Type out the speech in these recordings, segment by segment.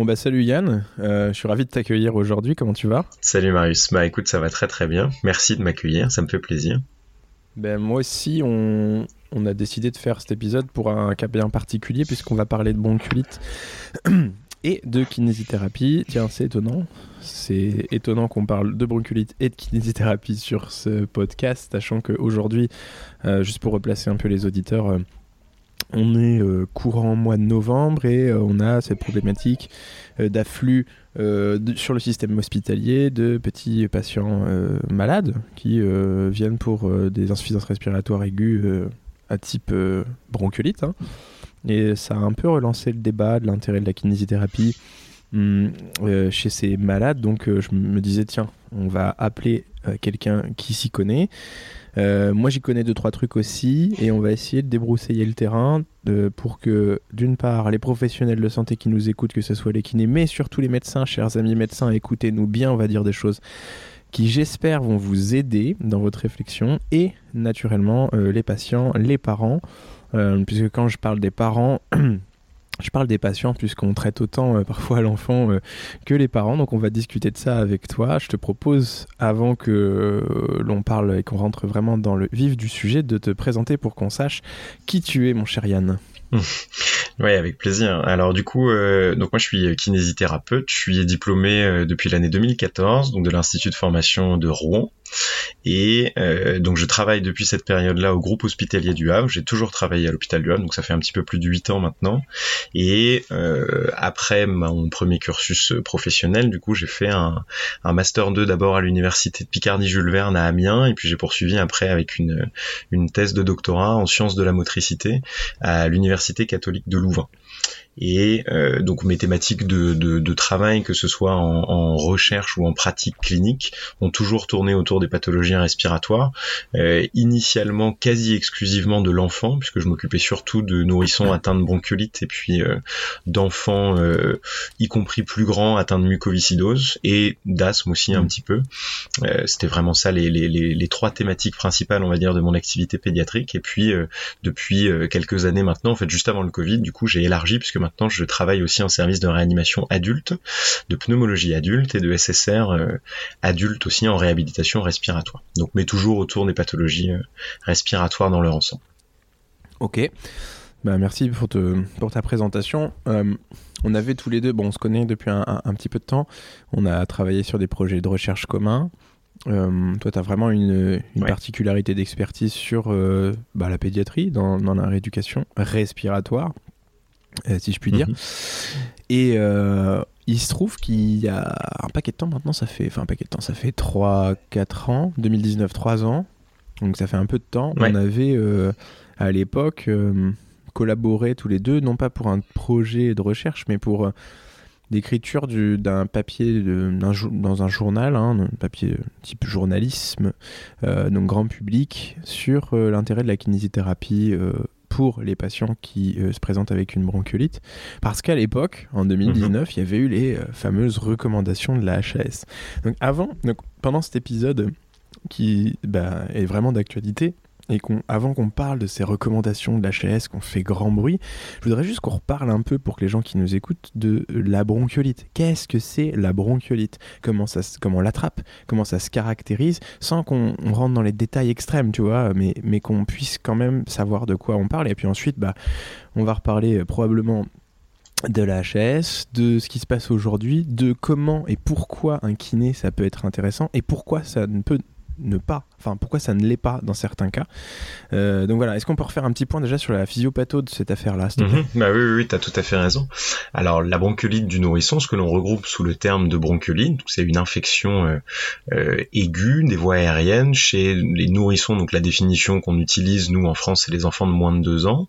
Bon bah salut Yann, euh, je suis ravi de t'accueillir aujourd'hui, comment tu vas? Salut Marius, bah écoute ça va très très bien, merci de m'accueillir, ça me fait plaisir. Ben moi aussi on, on, a décidé de faire cet épisode pour un cas bien particulier puisqu'on va parler de bronchiolite et de kinésithérapie. Tiens c'est étonnant, c'est étonnant qu'on parle de bronchiolite et de kinésithérapie sur ce podcast, sachant qu'aujourd'hui, euh, juste pour replacer un peu les auditeurs, euh, on est euh, courant mois de novembre et euh, on a cette problématique euh, d'afflux sur le système hospitalier de petits patients malades qui viennent pour des insuffisances respiratoires aiguës à type bronchiolite. Hein. Et ça a un peu relancé le débat de l'intérêt de la kinésithérapie hum, chez ces malades. Donc je me disais, tiens, on va appeler quelqu'un qui s'y connaît. Euh, moi, j'y connais deux trois trucs aussi, et on va essayer de débroussailler le terrain euh, pour que, d'une part, les professionnels de santé qui nous écoutent, que ce soit les kinés, mais surtout les médecins, chers amis médecins, écoutez-nous bien, on va dire des choses qui, j'espère, vont vous aider dans votre réflexion, et naturellement, euh, les patients, les parents, puisque quand je parle des parents Je parle des patients puisqu'on traite autant euh, parfois l'enfant euh, que les parents, donc on va discuter de ça avec toi. Je te propose, avant que euh, l'on parle et qu'on rentre vraiment dans le vif du sujet, de te présenter pour qu'on sache qui tu es, mon cher Yann. Oui, avec plaisir. Alors du coup, donc moi je suis kinésithérapeute, je suis diplômé depuis l'année 2014, donc de l'institut de formation de Rouen, et euh, donc je travaille depuis cette période-là au groupe hospitalier du Havre. J'ai toujours travaillé à l'hôpital du Havre, donc ça fait un petit peu plus de 8 ans maintenant. Et après mon premier cursus professionnel, du coup j'ai fait un, master 2 d'abord à l'université de Picardie Jules Verne à Amiens, et puis j'ai poursuivi après avec une thèse de doctorat en sciences de la motricité à l'université catholique de Louvain et euh, donc mes thématiques de, de, travail, que ce soit en, recherche ou en pratique clinique, ont toujours tourné autour des pathologies respiratoires, euh, initialement quasi exclusivement de l'enfant, puisque je m'occupais surtout de nourrissons atteints de bronchiolite et puis euh, d'enfants, y compris plus grands, atteints de mucoviscidose et d'asthme aussi un mmh. petit peu. C'était vraiment ça les, les, les, les, trois thématiques principales, on va dire, de mon activité pédiatrique. Et puis depuis quelques années maintenant, en fait, juste avant le Covid, du coup, j'ai élargi puisque maintenant je travaille aussi en service de réanimation adulte, de pneumologie adulte et de SSR euh, adulte aussi en réhabilitation respiratoire. Donc mais toujours autour des pathologies euh, respiratoires dans leur ensemble. Ok. Bah, merci pour, pour ta présentation. Euh, on avait tous les deux, bon, on se connaît depuis un, petit peu de temps. On a travaillé sur des projets de recherche communs. toi, tu as vraiment une, particularité d'expertise sur bah, la pédiatrie, dans, dans, la rééducation respiratoire, si je puis dire. Mhm. Et euh, il se trouve qu'il y a un paquet de temps maintenant, ça fait, enfin un paquet de temps, ça fait 3-4 ans, 2019, 3 ans, donc ça fait un peu de temps. On avait euh, à l'époque collaboré tous les deux, non pas pour un projet de recherche, mais pour l'écriture d'un papier de, dans un journal, hein, un papier type journalisme, donc grand public, sur l'intérêt de la kinésithérapie pour les patients qui euh, se présentent avec une bronchiolite, parce qu'à l'époque, en 2019, mhm. il y avait eu les euh, fameuses recommandations de la HAS. Donc avant, donc pendant cet épisode, qui bah, est vraiment d'actualité et qu'on, avant qu'on parle de ces recommandations de l'HS, qu'on fait grand bruit, je voudrais juste qu'on reparle un peu pour que les gens qui nous écoutent de la bronchiolite. Qu'est-ce que c'est la bronchiolite? Comment ça, comment l'attrape? Comment ça se caractérise? Sans qu'on rentre dans les détails extrêmes, tu vois, mais, mais qu'on puisse quand même savoir de quoi on parle. Et puis ensuite, bah, on va reparler euh, probablement de la HS, de ce qui se passe aujourd'hui, de comment et pourquoi un kiné ça peut être intéressant et pourquoi ça ne peut ne pas, enfin pourquoi ça ne l'est pas dans certains cas. Euh, donc voilà, est-ce qu'on peut refaire un petit point déjà sur la physiopatho de cette affaire-là mhm. Bah oui, oui, oui tu as tout à fait raison. Alors la bronchiolite du nourrisson, ce que l'on regroupe sous le terme de bronchiolite, c'est une infection euh, euh, aiguë des voies aériennes chez les nourrissons, donc la définition qu'on utilise nous en France, c'est les enfants de moins de 2 ans.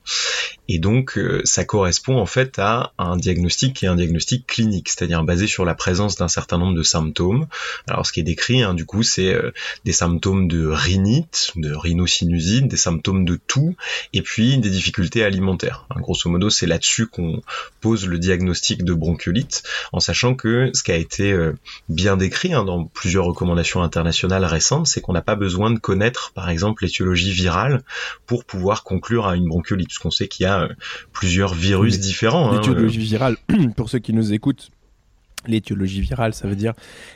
Et donc ça correspond en fait à un diagnostic qui est un diagnostic clinique, c'est-à-dire basé sur la présence d'un certain nombre de symptômes. Alors ce qui est décrit, hein, du coup, c'est des symptômes de rhinite, de rhinosinusite, des symptômes de toux, et puis des difficultés alimentaires. grosso modo, c'est là-dessus qu'on pose le diagnostic de bronchiolite, en sachant que ce qui a été euh, bien décrit hein, dans plusieurs recommandations internationales récentes, c'est qu'on n'a pas besoin de connaître, par exemple, l'étiologie virale pour pouvoir conclure à une bronchiolite, puisqu'on sait qu'il y a euh, plusieurs virus différents. Hein, l'étiologie euh. virale, pour ceux qui nous écoutent, L'étiologie virale, ça veut dire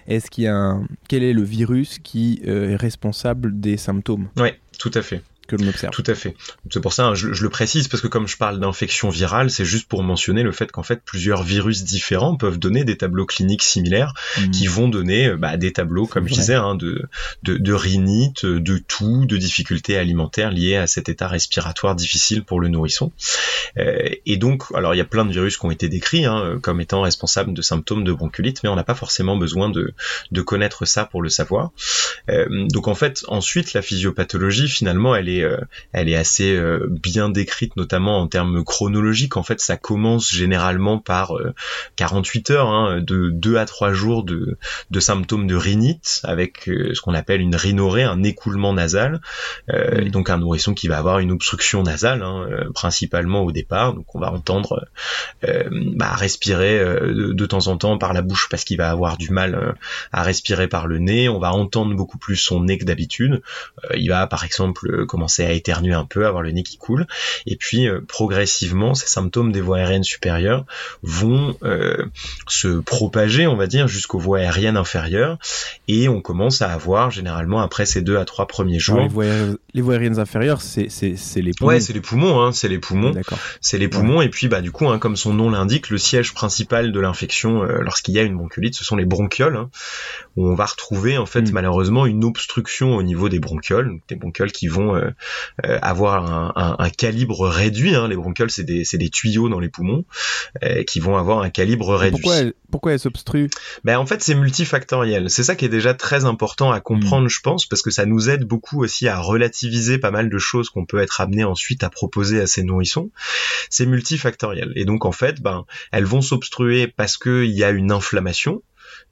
est-ce qu'il y a un... quel est le virus qui euh, est responsable des symptômes? Oui, tout à fait que l'on observe. Tout à fait. C'est pour ça, hein, je, le précise, parce que comme je parle d'infection virale, c'est juste pour mentionner le fait qu'en fait, plusieurs virus différents peuvent donner des tableaux cliniques similaires mmh. qui vont donner euh, bah, des tableaux, comme je disais, hein, de, de, de, rhinite, de toux, de difficultés alimentaires liées à cet état respiratoire difficile pour le nourrisson. Euh, et donc, alors il y a plein de virus qui ont été décrits hein, comme étant responsables de symptômes de bronchiolite, mais on n'a pas forcément besoin de, de connaître ça pour le savoir. Euh, donc en fait, ensuite, la physiopathologie, finalement, elle est euh, elle est assez euh, bien décrite, notamment en termes chronologiques. En fait, ça commence généralement par 48 heures, hein, de 2 à 3 jours de, de symptômes de rhinite, avec ce qu'on appelle une rhinorée, un écoulement nasal, et donc un nourrisson qui va avoir une obstruction nasale, hein, principalement au départ. Donc on va entendre bah, respirer de, de, temps en temps par la bouche parce qu'il va avoir du mal à respirer par le nez. On va entendre beaucoup plus son nez que d'habitude. il va par exemple commencer à éternuer un peu, avoir le nez qui coule. Et puis euh, progressivement, ces symptômes des voies aériennes supérieures vont euh, se propager, on va dire, jusqu'aux voies aériennes inférieures. Et on commence à avoir généralement après ces deux à trois premiers jours. les, voies, aériennes inférieures, c'est les poumons. Ouais, c'est les poumons, hein, c'est les poumons. C'est les poumons. Et puis bah du coup, hein, comme son nom l'indique, le siège principal de l'infection euh, lorsqu'il y a une bronchiolite, ce sont les bronchioles, hein, où on va retrouver en fait hmm. malheureusement une obstruction au niveau des bronchioles, des bronchioles qui vont euh, avoir un, calibre réduit. Hein. Les bronchioles, c'est des, des, tuyaux dans les poumons euh, qui vont avoir un calibre réduit. Pourquoi elles, pourquoi elles s'obstruent ben, En fait, c'est multifactoriel. C'est ça qui est déjà très important à comprendre, hmm. je pense, parce que ça nous aide beaucoup aussi à relativiser pas mal de choses qu'on peut être amené ensuite à proposer à ces nourrissons. C'est multifactoriel. Et donc, en fait, ben, elles vont s'obstruer parce qu'il y a une inflammation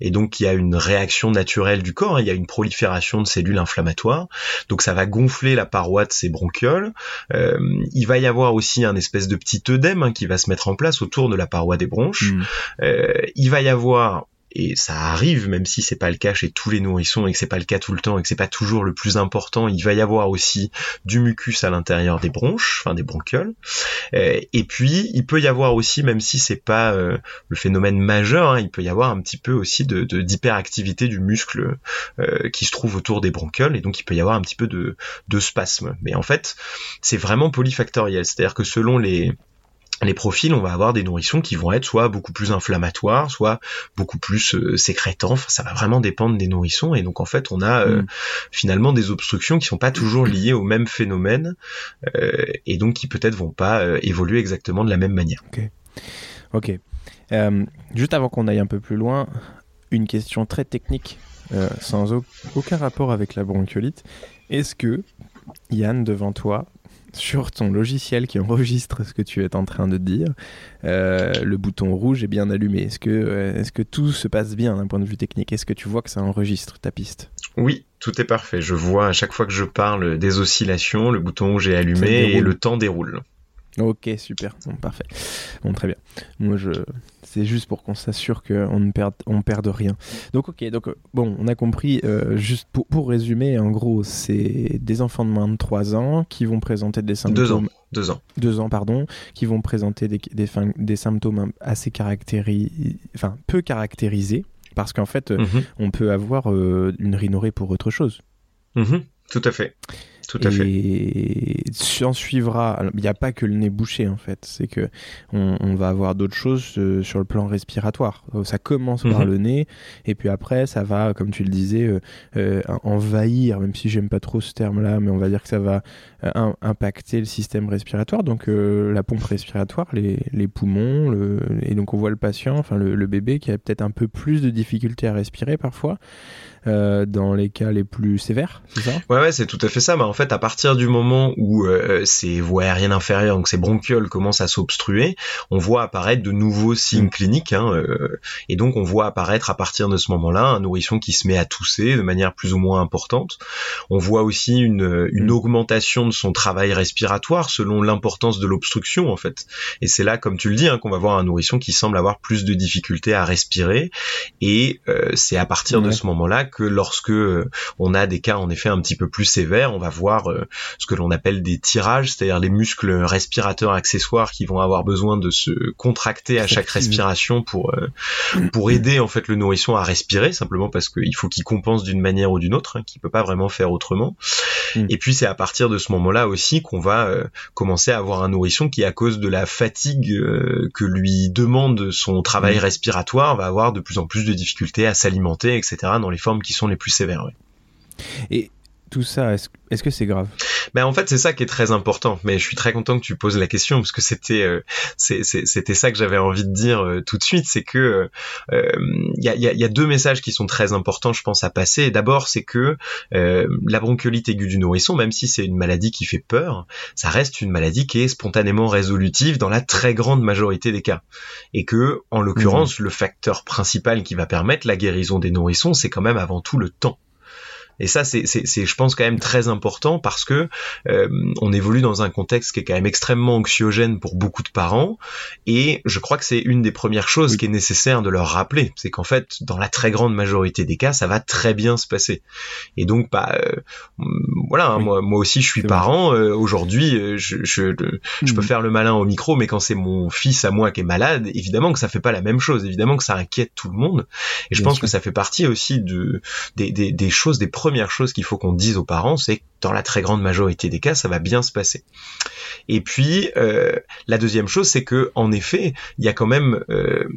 et donc il y a une réaction naturelle du corps, hein. il y a une prolifération de cellules inflammatoires, donc ça va gonfler la paroi de ces bronchioles. Euh, il va y avoir aussi un espèce de petit œdème hein, qui va se mettre en place autour de la paroi des bronches. Mmh. Euh, il va y avoir et ça arrive, même si c'est pas le cas chez tous les nourrissons et que c'est pas le cas tout le temps et que c'est pas toujours le plus important, il va y avoir aussi du mucus à l'intérieur des bronches, enfin des bronchioles. Euh, et puis il peut y avoir aussi, même si c'est pas euh, le phénomène majeur, hein, il peut y avoir un petit peu aussi de d'hyperactivité du muscle euh, qui se trouve autour des bronchioles et donc il peut y avoir un petit peu de, de spasme. Mais en fait, c'est vraiment polyfactoriel, c'est-à-dire que selon les les profils, on va avoir des nourrissons qui vont être soit beaucoup plus inflammatoires, soit beaucoup plus euh, sécrétants. ça va vraiment dépendre des nourrissons. Et donc en fait, on a euh, mm. finalement des obstructions qui sont pas toujours liées au même phénomène euh, et donc qui peut-être vont pas évoluer exactement de la même manière. Ok. Ok. juste avant qu'on aille un peu plus loin, une question très technique, sans aucun rapport avec la bronchiolite. Est-ce que Yann, devant toi, sur ton logiciel qui enregistre ce que tu es en train de dire, euh, le bouton rouge est bien allumé. Est-ce que, euh, est-ce que tout se passe bien d'un point de vue technique? Est-ce que tu vois que ça enregistre ta piste? Oui, tout est parfait. Je vois à chaque fois que je parle des oscillations, le bouton rouge est allumé et le temps déroule. Ok, super, parfait. Bon, très bien. Moi, je, c'est juste pour qu'on s'assure qu'on ne perde, on perde rien. Donc, ok, donc bon, on a compris. Euh, juste pour, pour, résumer, en gros, c'est des enfants de moins de 3 ans qui vont présenter des symptômes. Deux ans. Deux ans. Deux ans, pardon, qui vont présenter des, des, des symptômes assez caractérisés, enfin peu caractérisés, parce qu'en fait, mhm. on peut avoir euh, une rhinorée pour autre chose. Mhm. Tout à fait. Tout à fait. Et s'en suivra. Il n'y a pas que le nez bouché en fait. C'est que on, va avoir d'autres choses euh, sur le plan respiratoire. Euh, ça commence par mhm. le nez et puis après ça va, comme tu le disais, euh, envahir. Même si j'aime pas trop ce terme-là, mais on va dire que ça va impacter le système respiratoire. Donc la pompe respiratoire, les, les poumons, le, et donc on voit le patient, enfin le, le bébé qui a peut-être un peu plus de difficultés à respirer parfois. Euh, dans les cas les plus sévères, c'est ça? Ouais, ouais, c'est tout à fait ça. Mais en fait, à partir du moment où euh, ces voies aériennes inférieures, donc ces bronchioles, commencent à s'obstruer, on voit apparaître de nouveaux signes mm. cliniques. Hein, euh, et donc, on voit apparaître à partir de ce moment-là un nourrisson qui se met à tousser de manière plus ou moins importante. On voit aussi une, une mm. augmentation de son travail respiratoire selon l'importance de l'obstruction, en fait. Et c'est là, comme tu le dis, hein, qu'on va voir un nourrisson qui semble avoir plus de difficultés à respirer. Et euh, c'est à partir de ce moment-là que lorsque euh, on a des cas en effet un petit peu plus sévères, on va voir euh, ce que l'on appelle des tirages, c'est-à-dire les muscles respirateurs accessoires qui vont avoir besoin de se contracter à chaque respiration pour euh, pour aider en fait le nourrisson à respirer simplement parce qu'il faut qu'il compense d'une manière ou d'une autre, hein, qu'il peut pas vraiment faire autrement. Mm. Et puis c'est à partir de ce moment-là aussi qu'on va commencer à avoir un nourrisson qui à cause de la fatigue que lui demande son travail mm. respiratoire va avoir de plus en plus de difficultés à s'alimenter, etc. dans les formes qui sont les plus sévères. Et tout ça, est-ce que c'est grave? Ben en fait c'est ça qui est très important. Mais je suis très content que tu poses la question parce que c'était euh, c'était ça que j'avais envie de dire euh, tout de suite, c'est que il euh, y, a, y, a, deux messages qui sont très importants, je pense à passer. D'abord c'est que la bronchiolite aiguë du nourrisson, même si c'est une maladie qui fait peur, ça reste une maladie qui est spontanément résolutive dans la très grande majorité des cas, et que en l'occurrence mmh. le facteur principal qui va permettre la guérison des nourrissons, c'est quand même avant tout le temps. Et ça, c'est, je pense, quand même très important parce que euh, on évolue dans un contexte qui est quand même extrêmement anxiogène pour beaucoup de parents. Et je crois que c'est une des premières choses qui est nécessaire de leur rappeler, c'est qu'en fait, dans la très grande majorité des cas, ça va très bien se passer. Et donc, bah, euh, voilà, hein, moi, moi aussi, je suis parent. Euh, aujourd'hui, je, je, je peux mmh. faire le malin au micro, mais quand c'est mon fils à moi qui est malade, évidemment que ça fait pas la même chose. Évidemment que ça inquiète tout le monde. Et je pense que ça fait partie aussi de des, des, des choses, des première chose qu'il faut qu'on dise aux parents, c'est que dans la très grande majorité des cas, ça va bien se passer. Et puis, euh, la deuxième chose, c'est que en effet, il y a quand même euh,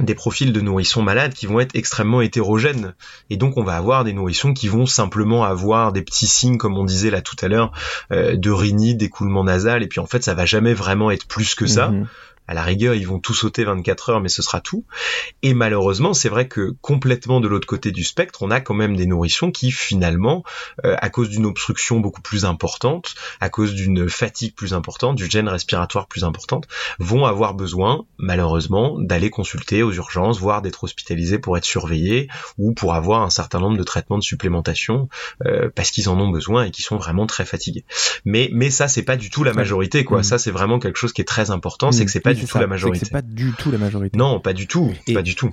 des profils de nourrissons malades qui vont être extrêmement hétérogènes. Et donc on va avoir des nourrissons qui vont simplement avoir des petits signes, comme on disait là tout à l'heure, euh, de rhinite, d'écoulement nasal, et puis en fait ça va jamais vraiment être plus que ça. Mhm à la rigueur, ils vont tout sauter 24 heures, mais ce sera tout. Et malheureusement, c'est vrai que complètement de l'autre côté du spectre, on a quand même des nourrissons qui finalement, euh, à cause d'une obstruction beaucoup plus importante, à cause d'une fatigue plus importante, du gène respiratoire plus importante, vont avoir besoin, malheureusement, d'aller consulter aux urgences, voire d'être hospitalisés pour être surveillés ou pour avoir un certain nombre de traitements de supplémentation euh, parce qu'ils en ont besoin et qui sont vraiment très fatigués. Mais mais ça, c'est pas du tout la majorité, quoi. Mmh. Ça, c'est vraiment quelque chose qui est très important, c'est que c'est pas du tout la majorité. C'est pas du tout la majorité. Non, pas du tout. pas du tout.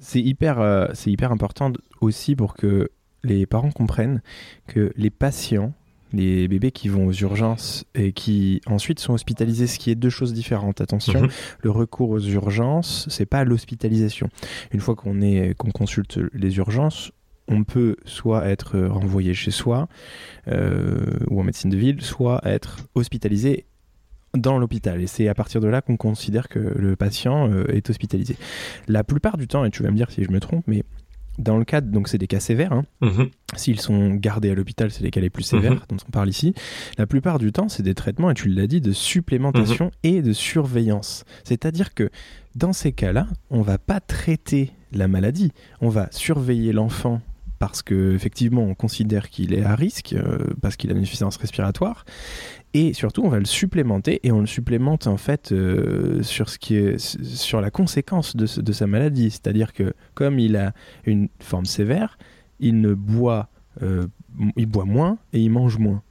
C'est hyper, euh, c'est hyper important aussi pour que les parents comprennent que les patients, les bébés qui vont aux urgences et qui ensuite sont hospitalisés, ce qui est deux choses différentes. Attention, mhm. le recours aux urgences, c'est pas l'hospitalisation. Une fois qu'on est, qu'on consulte les urgences, on peut soit être renvoyé chez soi euh, ou en médecine de ville, soit être hospitalisé dans l'hôpital. Et c'est à partir de là qu'on considère que le patient euh, est hospitalisé. La plupart du temps, et tu vas me dire si je me trompe, mais dans le cas, donc c'est des cas sévères. Hein. Mhm. S'ils sont gardés à l'hôpital, c'est les cas les plus sévères mhm. dont on parle ici. La plupart du temps, c'est des traitements, et tu l'as dit, de supplémentation mhm. et de surveillance. C'est-à-dire que dans ces cas-là, on va pas traiter la maladie, on va surveiller l'enfant parce qu'effectivement on considère qu'il est à risque, euh, parce qu'il a une insuffisance respiratoire, et surtout on va le supplémenter et on le supplémente en fait euh, sur la conséquence de, de sa maladie. C'est-à-dire que comme il a une forme sévère il ne boit euh, il boit moins et il mange moins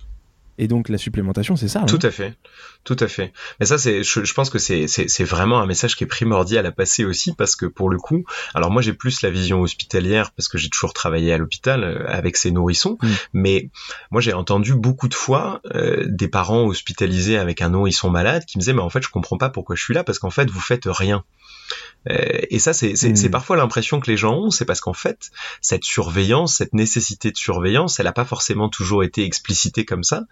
Et donc la supplémentation, c'est ça. Hein? Tout à fait, tout à fait. Mais ça, c'est, je, pense que c'est, c'est, vraiment un message qui est primordial à passer aussi parce que pour le coup, alors moi j'ai plus la vision hospitalière parce que j'ai toujours travaillé à l'hôpital euh, avec ces nourrissons, mm. mais moi j'ai entendu beaucoup de fois euh, des parents hospitalisés avec un nourrisson malade qui me disaient mais en fait je comprends pas pourquoi je suis là parce qu'en fait vous faites rien. Euh, et ça, c'est mm. parfois l'impression que les gens ont, c'est parce qu'en fait, cette surveillance, cette nécessité de surveillance, elle n'a pas forcément toujours été explicitée comme ça.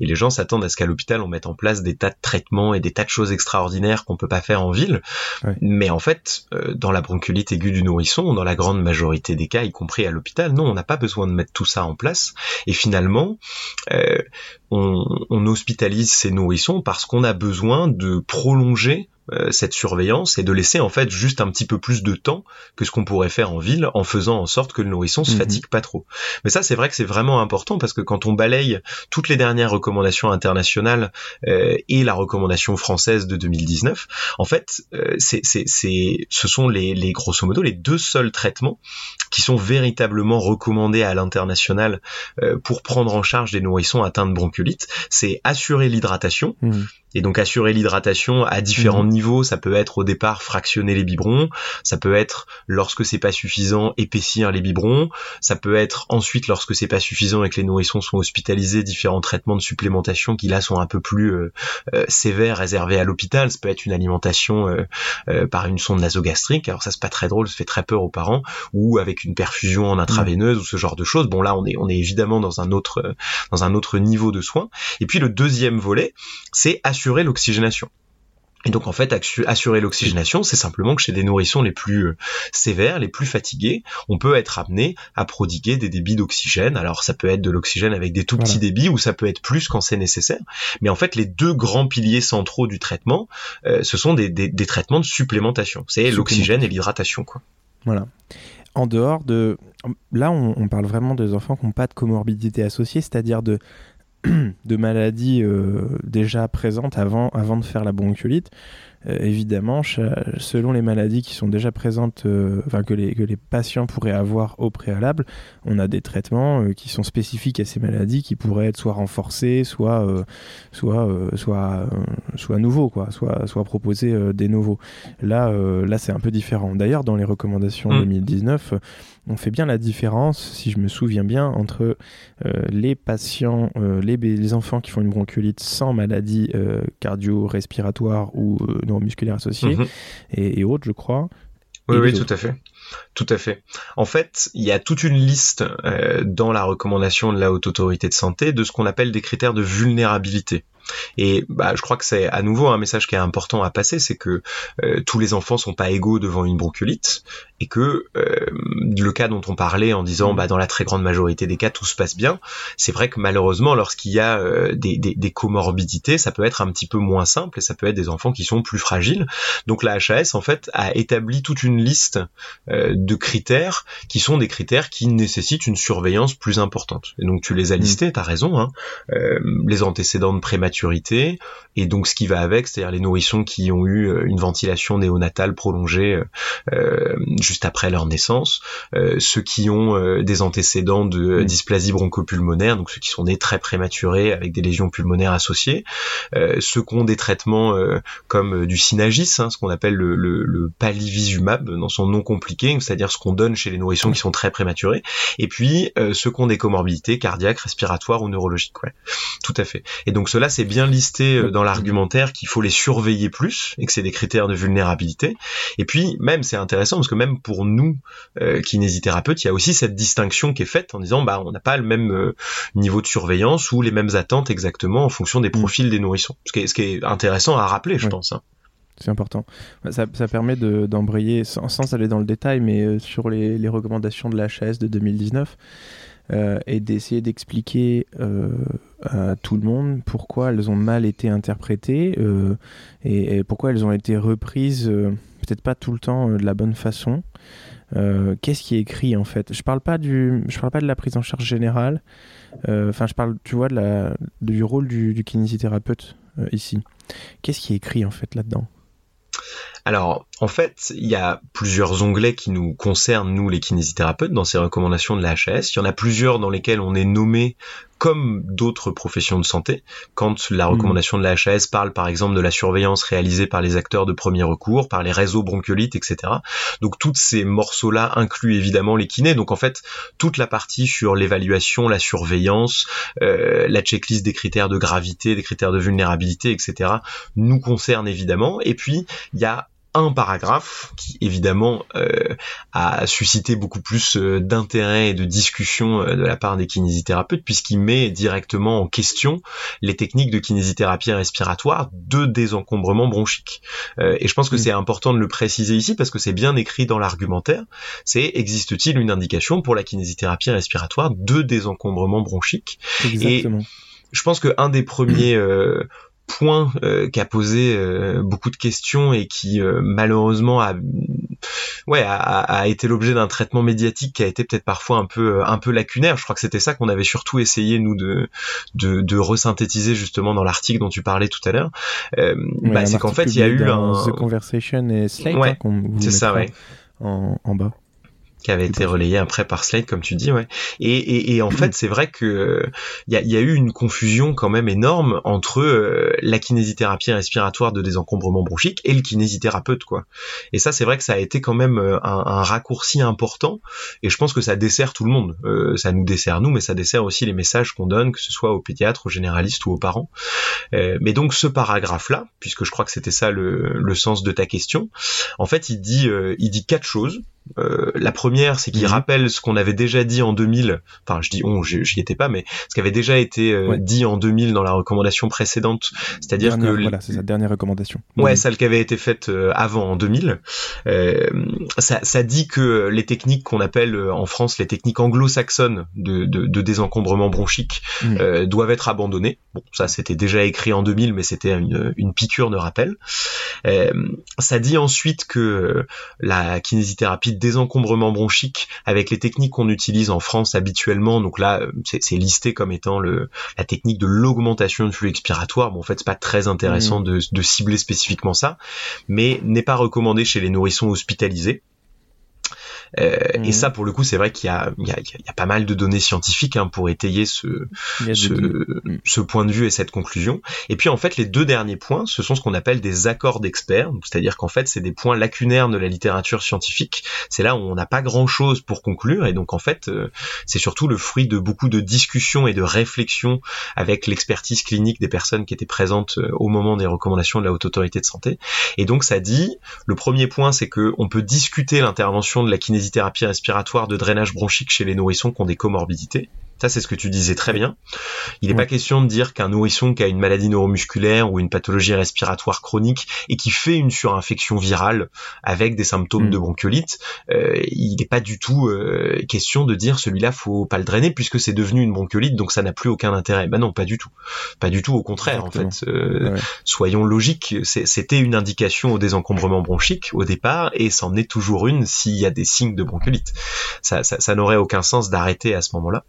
Et les gens s'attendent à ce qu'à l'hôpital, on mette en place des tas de traitements et des tas de choses extraordinaires qu'on peut pas faire en ville. Mais en fait, euh, dans la bronchiolite aiguë du nourrisson, dans la grande majorité des cas, y compris à l'hôpital, non, on n'a pas besoin de mettre tout ça en place. Et finalement, euh, on, on hospitalise ces nourrissons parce qu'on a besoin de prolonger euh, cette surveillance et de laisser en fait juste un petit peu plus de temps que ce qu'on pourrait faire en ville en faisant en sorte que le nourrisson se mhm. fatigue pas trop. Mais ça c'est vrai que c'est vraiment important parce que quand on balaye toutes les dernières recommandations internationales euh, et la recommandation française de 2019, en fait euh, c'est, c'est, c'est, ce sont les, les grosso modo les deux seuls traitements qui sont véritablement recommandés à l'international pour prendre en charge des nourrissons atteints de bronchiolite, c'est assurer l'hydratation. Mhm. Et donc assurer l'hydratation à différents mhm. niveaux, ça peut être au départ fractionner les ça peut être lorsque c'est pas suffisant épaissir les biberons, ça peut être ensuite lorsque c'est pas suffisant et que les nourrissons sont hospitalisés différents traitements de supplémentation qui là sont un peu plus euh, euh, sévères réservés à l'hôpital, ça peut être une alimentation euh, par une sonde nasogastrique, alors ça c'est pas très drôle, ça fait très peur aux parents ou avec une perfusion en intraveineuse ou ce genre de choses. Bon là on est on est évidemment dans un autre dans un autre niveau de soins. Et puis le deuxième volet, c'est assurer l'oxygénation. Et donc en fait, assurer l'oxygénation, c'est simplement que chez des nourrissons les plus euh, sévères, les plus fatigués, on peut être amené à prodiguer des débits d'oxygène. Alors ça peut être de l'oxygène avec des tout petits débits ou ça peut être plus quand c'est nécessaire. Mais en fait, les deux grands piliers centraux du traitement, euh, ce sont des, traitements de supplémentation. C'est l'oxygène et l'hydratation, quoi. Voilà. En dehors de, là, on, on parle vraiment des enfants qui n'ont pas de comorbidité associée, c'est-à-dire de de maladies euh, déjà présentes avant, avant de faire la bronchiolite. Euh, évidemment, selon les maladies qui sont déjà présentes, euh, enfin que les, que les patients pourraient avoir au préalable, on a des traitements qui sont spécifiques à ces maladies qui pourraient être soit renforcés, soit, soit, soit, soit nouveaux, quoi, soit, soit proposés des nouveaux. Là, là c'est un peu différent. D'ailleurs, dans les recommandations 2019, mmh on fait bien la différence, si je me souviens bien, entre euh, les patients, euh, les, enfants qui font une bronchiolite sans maladie euh, cardio-respiratoire ou neuromusculaire associée mhm. et, autres, je crois. Oui, oui, tout à fait. Tout à fait. En fait, il y a toute une liste dans la recommandation de la Haute Autorité de Santé de ce qu'on appelle des critères de vulnérabilité. Et bah, je crois que c'est à nouveau un message qui est important à passer, c'est que euh, tous les enfants sont pas égaux devant une bronchiolite et que euh, le cas dont on parlait en disant bah dans la très grande majorité des cas tout se passe bien, c'est vrai que malheureusement lorsqu'il y a euh, des, des, des, comorbidités, ça peut être un petit peu moins simple et ça peut être des enfants qui sont plus fragiles. Donc la HAS en fait a établi toute une liste de critères qui sont des critères qui nécessitent une surveillance plus importante. Et donc tu les as mmh. listés, tu as raison, hein, les antécédents de prématurité et donc ce qui va avec, c'est-à-dire les nourrissons qui ont eu euh, une ventilation néonatale prolongée euh, euh, juste après leur naissance, ceux qui ont des antécédents de dysplasie bronchopulmonaire, donc ceux qui sont nés très prématurés avec des lésions pulmonaires associées, ceux qui ont des traitements comme du synagis, hein, ce qu'on appelle le, le, palivizumab dans son nom compliqué, c'est-à-dire ce qu'on donne chez les nourrissons qui sont très prématurés, et puis ceux qui ont des comorbidités cardiaques, respiratoires ou neurologiques. Ouais, tout à fait. Et donc cela, c'est bien listé euh, dans l'argumentaire qu'il faut les surveiller plus et que c'est des critères de vulnérabilité. Et puis même c'est intéressant parce que même pour nous euh, kinésithérapeutes, il y a aussi cette distinction qui est faite en disant bah on n'a pas le même euh, niveau de surveillance ou les mêmes attentes exactement en fonction des mm. profils des nourrissons. Ce qui est, ce qui est intéressant à rappeler, je pense. Hein. C'est important. Ça, ça permet d'embrayer, sans, sans, aller dans le détail, mais sur les, les recommandations de l'HAS de 2019. Euh, et d'essayer d'expliquer euh, à tout le monde pourquoi elles ont mal été interprétées euh, et, pourquoi elles ont été reprises, peut-être pas tout le temps de la bonne façon. Qu'est-ce qui est écrit en fait? Je parle pas du, je parle pas de la prise en charge générale. Enfin, je parle, tu vois, de du rôle du kinésithérapeute ici. Qu'est-ce qui est écrit en fait là-dedans? Alors, en fait, il y a plusieurs onglets qui nous concernent, nous, les kinésithérapeutes, dans ces recommandations de la HAS. Il y en a plusieurs dans lesquels on est nommé comme d'autres professions de santé, quand la recommandation de la HAS parle par exemple de la surveillance réalisée par les acteurs de premier recours, par les réseaux bronchiolites, etc. Donc tous ces morceaux-là incluent évidemment les kinés. Donc en fait, toute la partie sur l'évaluation, la surveillance, euh, la checklist des critères de gravité, des critères de vulnérabilité, etc. nous concerne évidemment. Et puis il y a un paragraphe qui évidemment euh, a suscité beaucoup plus euh, d'intérêt et de discussion euh, de la part des kinésithérapeutes puisqu'il met directement en question les techniques de kinésithérapie respiratoire de désencombrement bronchique. et je pense que mm. c'est important de le préciser ici parce que c'est bien écrit dans l'argumentaire. C'est existe-t-il une indication pour la kinésithérapie respiratoire de désencombrement bronchique? Exactement. Et je pense que un des premiers point euh, qui a posé euh, beaucoup de questions et qui euh, malheureusement a ouais a, été l'objet d'un traitement médiatique qui a été peut-être parfois un peu un peu lacunaire. Je crois que c'était ça qu'on avait surtout essayé nous de de, de resynthétiser justement dans l'article dont tu parlais tout à l'heure. bah, c'est qu'en fait il y a eu un The Conversation et Slate ouais, hein, c'est ça ouais en, en bas qui avait été relayé après par Slate, comme tu dis, ouais. Et, et, et en fait, c'est vrai que il y a, y a, eu une confusion quand même énorme entre euh, la kinésithérapie respiratoire de désencombrement bronchique et le kinésithérapeute, quoi. Et ça, c'est vrai que ça a été quand même euh, un, un, raccourci important. Et je pense que ça dessert tout le monde. Euh, ça nous dessert nous, mais ça dessert aussi les messages qu'on donne, que ce soit aux pédiatres, aux généralistes ou aux parents. Euh, mais donc ce paragraphe-là, puisque je crois que c'était ça le, le, sens de ta question, en fait, il dit, il dit quatre choses. Euh, la première, c'est qu'il mhm. rappelle ce qu'on avait déjà dit en 2000. Enfin, je dis on, j'y étais pas, mais ce qui avait déjà été euh, dit en 2000 dans la recommandation précédente, c'est-à-dire que voilà, c'est sa dernière recommandation. Ouais, celle qui avait été faite euh, avant en 2000. ça, ça, dit que les techniques qu'on appelle en France les techniques anglo-saxonnes de, de, de, désencombrement bronchique mhm. doivent être abandonnées. Bon, ça c'était déjà écrit en 2000, mais c'était une, une piqûre de rappel. ça dit ensuite que la kinésithérapie désencombrement bronchique avec les techniques qu'on utilise en France habituellement. Donc là, c'est listé comme étant le, la technique de l'augmentation du flux expiratoire. Bon, en fait, c'est pas très intéressant mmh. de, de cibler spécifiquement ça, mais n'est pas recommandé chez les nourrissons hospitalisés. Euh, et mhm. ça, pour le coup, c'est vrai qu'il y, y, y a, pas mal de données scientifiques hein, pour étayer ce, ce, mhm. ce, point de vue et cette conclusion. Et puis, en fait, les deux derniers points, ce sont ce qu'on appelle des accords d'experts. C'est-à-dire qu'en fait, c'est des points lacunaires de la littérature scientifique. C'est là où on n'a pas grand-chose pour conclure. Et donc, en fait, euh, c'est surtout le fruit de beaucoup de discussions et de réflexions avec l'expertise clinique des personnes qui étaient présentes euh, au moment des recommandations de la Haute Autorité de Santé. Et donc, ça dit, le premier point, c'est que on peut discuter l'intervention de la kinésithérapie kinésithérapie respiratoire de drainage bronchique chez les nourrissons qui ont des comorbidités. Ça, c'est ce que tu disais très bien. Il n'est pas question de dire qu'un nourrisson qui a une maladie neuromusculaire ou une pathologie respiratoire chronique et qui fait une surinfection virale avec des symptômes mm. de bronchiolite, euh, il n'est pas du tout euh, question de dire celui-là faut pas le drainer puisque c'est devenu une bronchiolite donc ça n'a plus aucun intérêt. Ben non, pas du tout. Pas du tout. Au contraire, en fait. Euh, soyons logiques. C'était une indication au désencombrement bronchique au départ et c'en est toujours une s'il y a des signes de bronchiolite. Ça, ça, ça n'aurait aucun sens d'arrêter à ce moment-là.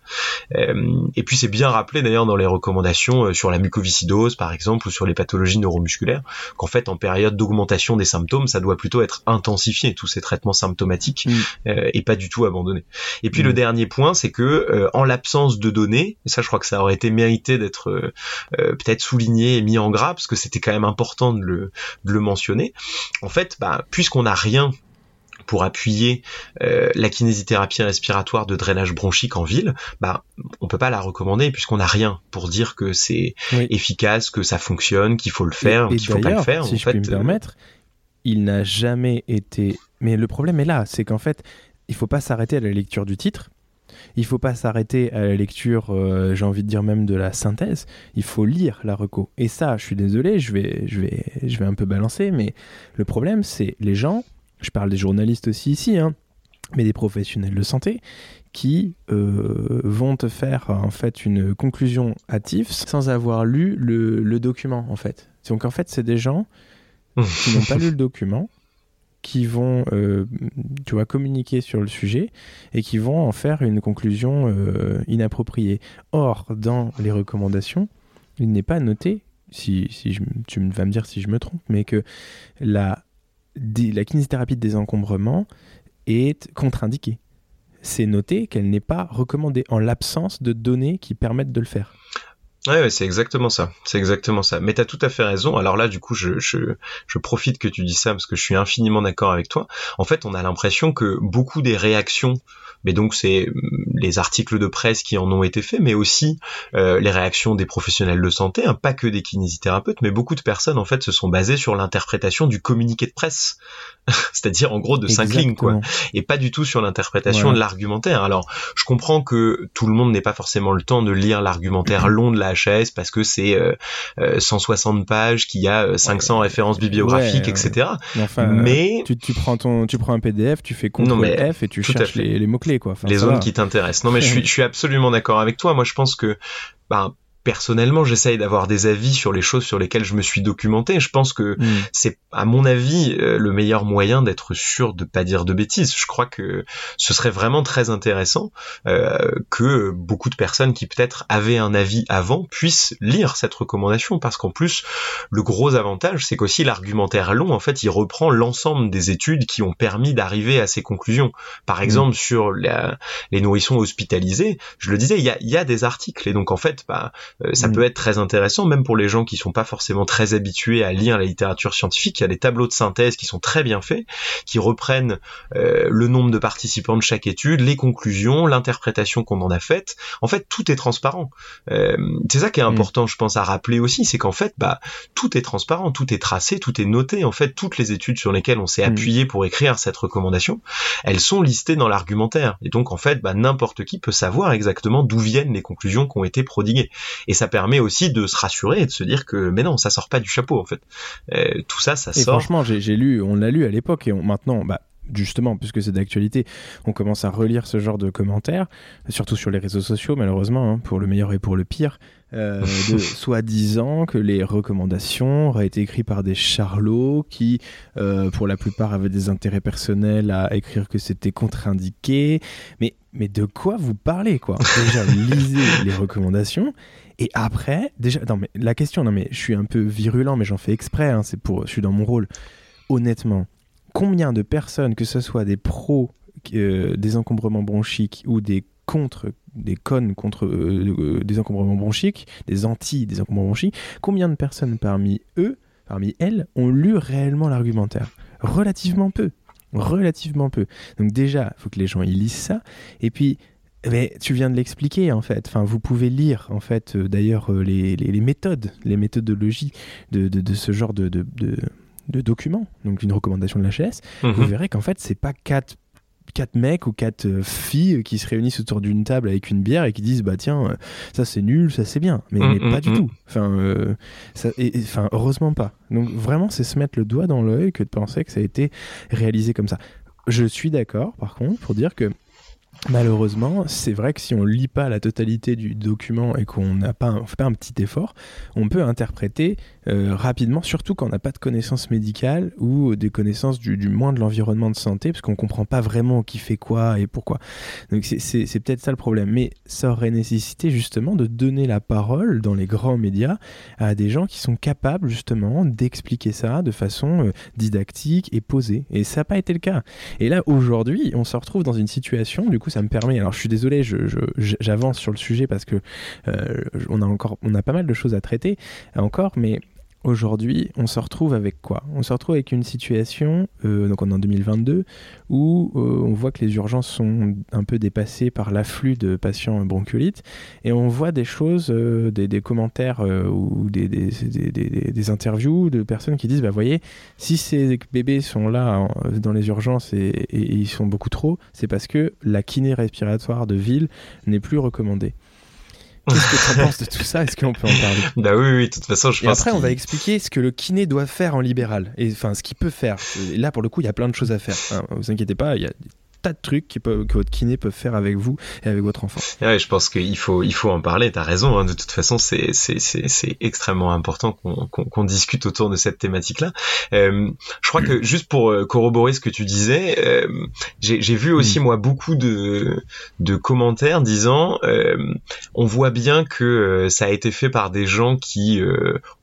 Euh, et puis c'est bien rappelé d'ailleurs dans les recommandations euh, sur la mucoviscidose par exemple ou sur les pathologies neuromusculaires qu'en fait en période d'augmentation des symptômes ça doit plutôt être intensifié tous ces traitements symptomatiques mm. euh, et pas du tout abandonné. Et puis le mm. dernier point c'est que en l'absence de données, et ça je crois que ça aurait été mérité d'être peut-être souligné et mis en gras parce que c'était quand même important de le, de le mentionner. En fait, bah, puisqu'on n'a rien pour appuyer euh, la kinésithérapie respiratoire de drainage bronchique en ville, bah on peut pas la recommander puisqu'on n'a rien pour dire que c'est efficace, que ça fonctionne, qu'il faut le faire, qu'il faut pas le faire. Si je peux me euh, permettre, il n'a jamais été. Mais le problème est là, c'est qu'en fait, il faut pas s'arrêter à la lecture du titre. Il faut pas s'arrêter à la lecture, euh, j'ai envie de dire même de la synthèse. Il faut lire la reco. Et ça, je suis désolé, je vais, je vais, je vais un peu balancer, mais le problème, c'est les gens je parle des journalistes aussi ici, hein, mais des professionnels de santé qui euh, vont te faire en fait une conclusion hâtive sans avoir lu le, document en fait. Donc en fait c'est des gens qui n'ont pas lu le document, qui vont euh, tu vois communiquer sur le sujet et qui vont en faire une conclusion euh, inappropriée. Or dans les recommandations, il n'est pas noté si tu vas me dire si je me trompe, mais que la la kinésithérapie de désencombrement est contre-indiquée. c'est noté qu'elle n'est pas recommandée en l'absence de données qui permettent de le faire. Ouais, c'est exactement ça. C'est exactement ça. Mais tu as tout à fait raison. Alors là, du coup, je, je, je profite que tu dis ça parce que je suis infiniment d'accord avec toi. En fait, on a l'impression que beaucoup des réactions mais donc c'est mm, les articles de presse qui en ont été faits, mais aussi euh, les réactions des professionnels de santé, hein, pas que des kinésithérapeutes, mais beaucoup de personnes en fait se sont basées sur l'interprétation du communiqué de presse, c'est-à-dire en gros de cinq lignes quoi, et pas du tout sur l'interprétation de l'argumentaire. Alors je comprends que tout le monde n'ait pas forcément le temps de lire l'argumentaire long de la HAS parce que c'est euh, 160 euh, pages, qu'il y a 500 euh, références bibliographiques, etc. Mais, enfin, mais... Tu, tu, prends ton, tu prends un PDF, tu fais CTRL F et tu cherches les, les mots-clés les zones qui t'intéressent. Non, mais je suis, je suis absolument d'accord avec toi. Moi, je pense que, ben, personnellement, j'essaye d'avoir des avis sur les choses sur lesquelles je me suis documenté. Je pense que mm. c'est, à mon avis, euh, le meilleur moyen d'être sûr de pas dire de bêtises. Je crois que ce serait vraiment très intéressant euh, que beaucoup de personnes qui peut-être avaient un avis avant puissent lire cette recommandation, parce qu'en plus, le gros avantage, c'est qu'aussi l'argumentaire long, en fait, il reprend l'ensemble des études qui ont permis d'arriver à ces conclusions. Par mm. exemple, sur les nourrissons hospitalisés, je le disais, il y a, y a des articles, et donc en fait, bah, ça mm. peut être très intéressant, même pour les gens qui sont pas forcément très habitués à lire la littérature scientifique. Il y a des tableaux de synthèse qui sont très bien faits, qui reprennent euh, le nombre de participants de chaque étude, les conclusions, l'interprétation qu'on en a faite. En fait, tout est transparent. Euh, c'est ça qui est mm. important, je pense, à rappeler aussi, c'est qu'en fait, bah, tout est transparent, tout est tracé, tout est noté. En fait, toutes les études sur lesquelles on s'est mm. appuyé pour écrire cette recommandation, elles sont listées dans l'argumentaire. Et donc, en fait, bah, n'importe qui peut savoir exactement d'où viennent les conclusions qui ont été prodiguées. Et ça permet aussi de se rassurer et de se dire que mais non, ça sort pas du chapeau en fait. Euh, tout ça, ça sort. Franchement, j'ai lu, on l'a lu à l'époque et maintenant, bah, justement, puisque c'est d'actualité, on commence à relire ce genre de commentaires, surtout sur les réseaux sociaux, malheureusement, hein, pour le meilleur et pour le pire, euh, de soi-disant que les recommandations auraient été écrites par des charlots qui, euh, pour la plupart, avaient des intérêts personnels à écrire que c'était contre-indiqué. Mais, mais de quoi vous parlez, quoi? Déjà, lisez les recommandations et après, déjà, non, mais la question, non, mais je suis un peu virulent, mais j'en fais exprès, hein, c'est pour, je suis dans mon rôle. Honnêtement, combien de personnes, que ce soit des pros euh, des encombrements bronchiques ou des contre, des connes contre euh, euh, des encombrements bronchiques, des anti des encombrements bronchiques, combien de personnes parmi eux, parmi elles, ont lu réellement l'argumentaire? Relativement peu relativement peu. Donc déjà, il faut que les gens lisent ça. Et puis, mais tu viens de l'expliquer en fait. Enfin, vous pouvez lire en fait euh, d'ailleurs euh, les, les, méthodes, les méthodologies de, de, de ce genre de, de, de, documents, donc une recommandation de l'HS. Mhm. Vous verrez qu'en fait, c'est pas quatre quatre mecs ou quatre euh, filles qui se réunissent autour d'une table avec une bière et qui disent bah tiens ça c'est nul ça c'est bien mais, mais mhm, pas du mhm. tout enfin ça, enfin heureusement pas donc vraiment c'est se mettre le doigt dans l'œil que de penser que ça a été réalisé comme ça je suis d'accord par contre pour dire que Malheureusement, c'est vrai que si on lit pas la totalité du document et qu'on n'a pas, fait pas un petit effort, on peut interpréter euh, rapidement, surtout quand on n'a pas de connaissances médicales ou des connaissances du, moins de l'environnement de santé, parce qu'on comprend pas vraiment qui fait quoi et pourquoi. Donc c'est peut-être ça le problème. Mais ça aurait nécessité justement de donner la parole dans les grands médias à des gens qui sont capables justement d'expliquer ça de façon euh, didactique et posée. Et ça n'a pas été le cas. Et là aujourd'hui, on se retrouve dans une situation du coup ça me permet. Alors, je suis désolé, j'avance sur le sujet parce que euh, on a encore, on a pas mal de choses à traiter encore, mais Aujourd'hui, on se retrouve avec quoi? On se retrouve avec une situation, euh, donc on est en 2022, où euh, on voit que les urgences sont un peu dépassées par l'afflux de patients bronchiolites, et on voit des choses, euh, des, commentaires ou des, interviews de personnes qui disent, bah voyez, si ces bébés sont là dans les urgences et, et ils sont beaucoup trop, c'est parce que la kiné respiratoire de ville n'est plus recommandée. Qu'est-ce que tu penses de tout ça? Est-ce qu'on peut en parler? Bah oui, oui, de toute façon, je et Après, on va expliquer ce que le kiné doit faire en libéral. Et enfin, ce qu'il peut faire. Et là, pour le coup, il y a plein de choses à faire. Hein, vous inquiétez pas, il y a tas de trucs qui peuvent, que votre kiné peut faire avec vous et avec votre enfant. Ouais, je pense qu'il faut, il faut en parler. T'as raison. Hein. De toute façon, c'est, c'est, c'est, c'est extrêmement important qu'on, qu'on, discute autour de cette thématique-là. Euh, je crois que juste pour euh, corroborer ce que tu disais, euh, j'ai, j'ai vu aussi mm. moi beaucoup de, de commentaires disant, euh, on voit bien que euh, ça a été fait par des gens qui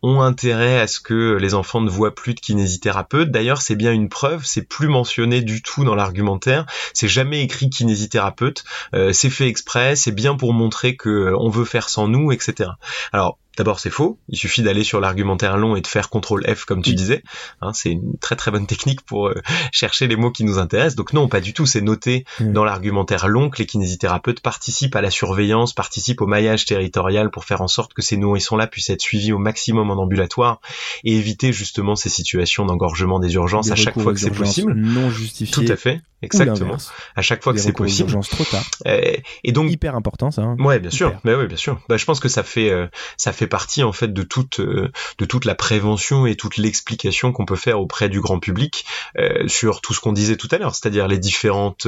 ont intérêt à ce que les enfants ne voient plus de kinésithérapeute. D'ailleurs, c'est bien une preuve. C'est plus mentionné du tout dans l'argumentaire c'est jamais écrit kinésithérapeute. c'est fait exprès, c'est bien pour montrer que on veut faire sans nous, etc. Alors D'abord, c'est faux. Il suffit d'aller sur l'argumentaire long et de faire CTRL F comme tu disais. Hein, c'est une très très bonne technique pour euh, chercher les mots qui nous intéressent. Donc non, pas du tout. C'est noté dans l'argumentaire long que les kinésithérapeutes participent à la surveillance, participent au maillage territorial pour faire en sorte que ces nourrissons-là puissent être suivis au maximum en ambulatoire et éviter justement ces situations d'engorgement des urgences à chaque fois que c'est possible. Non justifié. Tout à fait. Exactement. À chaque fois que c'est possible. trop tard. et donc hyper important ça. Hein. Ouais, bien sûr. Mais ouais, bien sûr. Bah, je pense que ça fait euh, ça fait partie en fait de toute euh, de toute la prévention et toute l'explication qu'on peut faire auprès du grand public euh, sur tout ce qu'on disait tout à l'heure, c'est-à-dire les différentes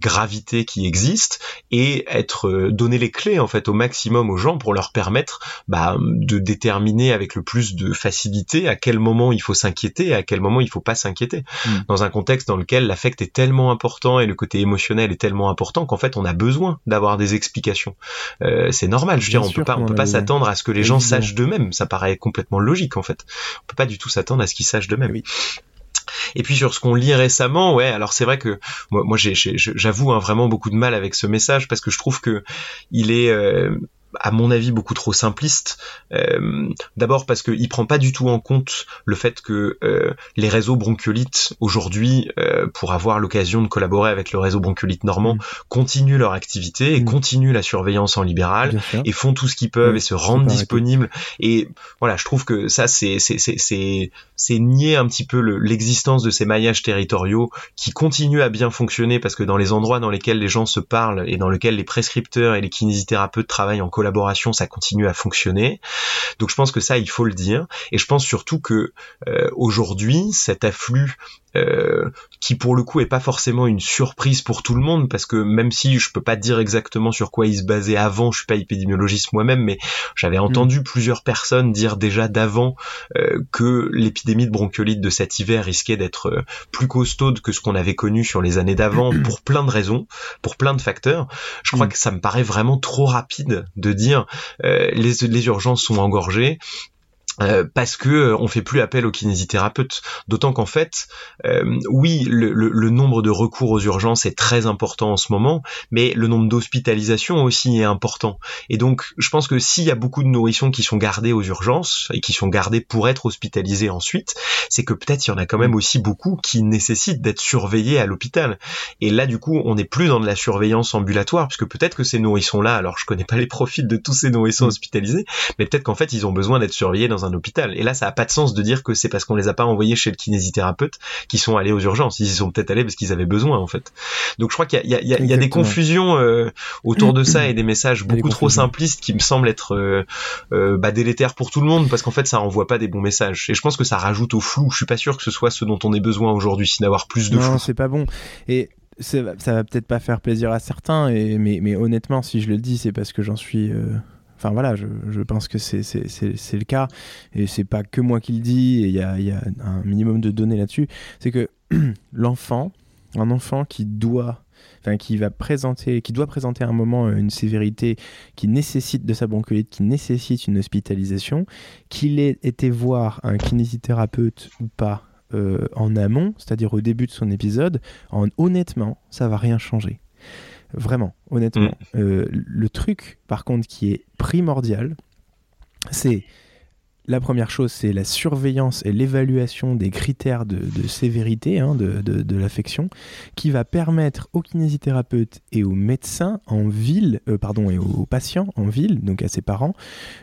gravités qui existent et être donner les clés en fait au maximum aux gens pour leur permettre bah, de déterminer avec le plus de facilité à quel moment il faut s'inquiéter et à quel moment il faut pas s'inquiéter. Mm. Dans un contexte dans lequel l'affect est tellement important et le côté émotionnel est tellement important qu'en fait on a besoin d'avoir des explications. Euh, c'est normal, je veux dire, on peut pas, on peut pas s'attendre à ce que les gens sachent d'eux-mêmes. Ça paraît complètement logique en fait. On peut pas du tout s'attendre à ce qu'ils sachent d'eux-mêmes. Oui. Et puis sur ce qu'on lit récemment, ouais, alors c'est vrai que moi, moi j'avoue hein, vraiment beaucoup de mal avec ce message parce que je trouve que il est, euh, à mon avis beaucoup trop simpliste. Euh, d'abord parce qu'il prend pas du tout en compte le fait que euh, les réseaux bronchiolites aujourd'hui, euh, pour avoir l'occasion de collaborer avec le réseau bronchiolite normand, mm. continuent leur activité et mm. continuent la surveillance en libéral et font tout ce qu'ils peuvent et se rendent disponibles. Et voilà, je trouve que ça c'est c'est c'est c'est nier un petit peu l'existence de ces maillages territoriaux qui continuent à bien fonctionner parce que dans les endroits dans lesquels les gens se parlent et dans lesquels les prescripteurs et les kinésithérapeutes travaillent en collaboration, ça continue à fonctionner. Donc je pense que ça, il faut le dire. Et je pense surtout que euh, aujourd'hui, cet afflux euh, qui pour le coup est pas forcément une surprise pour tout le monde parce que même si je peux pas dire exactement sur quoi il se basait avant, je suis pas épidémiologiste moi-même, mais j'avais entendu mm. plusieurs personnes dire déjà d'avant euh, que l'épidémie de bronchiolite de cet hiver risquait d'être plus costaude que ce qu'on avait connu sur les années d'avant pour plein de raisons, pour plein de facteurs. Je crois mm. que ça me paraît vraiment trop rapide de de dire euh, les, les urgences sont engorgées euh, parce que euh, on fait plus appel aux kinésithérapeutes. D'autant qu'en fait, euh, oui, le, le, nombre de recours aux urgences est très important en ce moment, mais le nombre d'hospitalisations aussi est important. Et donc, je pense que s'il y a beaucoup de nourrissons qui sont gardés aux urgences et qui sont gardés pour être hospitalisés ensuite, c'est que peut-être il y en a quand même aussi beaucoup qui nécessitent d'être surveillés à l'hôpital. Et là, du coup, on n'est plus dans de la surveillance ambulatoire, puisque peut-être que ces nourrissons-là, alors je connais pas les profils de tous ces nourrissons mm. hospitalisés, mais peut-être qu'en fait, ils ont besoin d'être surveillés dans un hôpital. Et là, ça a pas de sens de dire que c'est parce qu'on les a pas envoyés chez le kinésithérapeute qu'ils sont allés aux urgences. Ils y sont peut-être allés parce qu'ils avaient besoin, en fait. Donc, je crois qu'il y y y a des confusions euh, autour de ça et des messages beaucoup trop simplistes qui me semblent être euh, euh, bah, délétères pour tout le monde parce qu'en fait, ça renvoie pas des bons messages. Et je pense que ça rajoute au flou. Je suis pas sûr que ce soit ce dont on ait besoin aujourd'hui, d'avoir plus de flou. Non, c'est pas bon. Et ça va, va peut-être pas faire plaisir à certains, et, mais, mais honnêtement, si je le dis, c'est parce que j'en suis Enfin voilà, je, pense que c'est le cas, et c'est pas que moi qui le dis, et il y a, un minimum de données là-dessus. C'est que l'enfant, un enfant qui doit, enfin qui va présenter, qui doit présenter à un moment une sévérité qui nécessite de sa bronchiolite, qui nécessite une hospitalisation, qu'il ait été voir un kinésithérapeute ou pas euh, en amont, c'est-à-dire au début de son épisode, en honnêtement, ça va rien changer. Vraiment, honnêtement. Mm. Euh, le truc, par contre, qui est primordial, c'est la première chose, c'est la surveillance et l'évaluation des critères de, sévérité hein, de, l'affection, qui va permettre aux kinésithérapeutes et aux médecins en ville, euh, pardon, et aux patients en ville, donc à ses parents,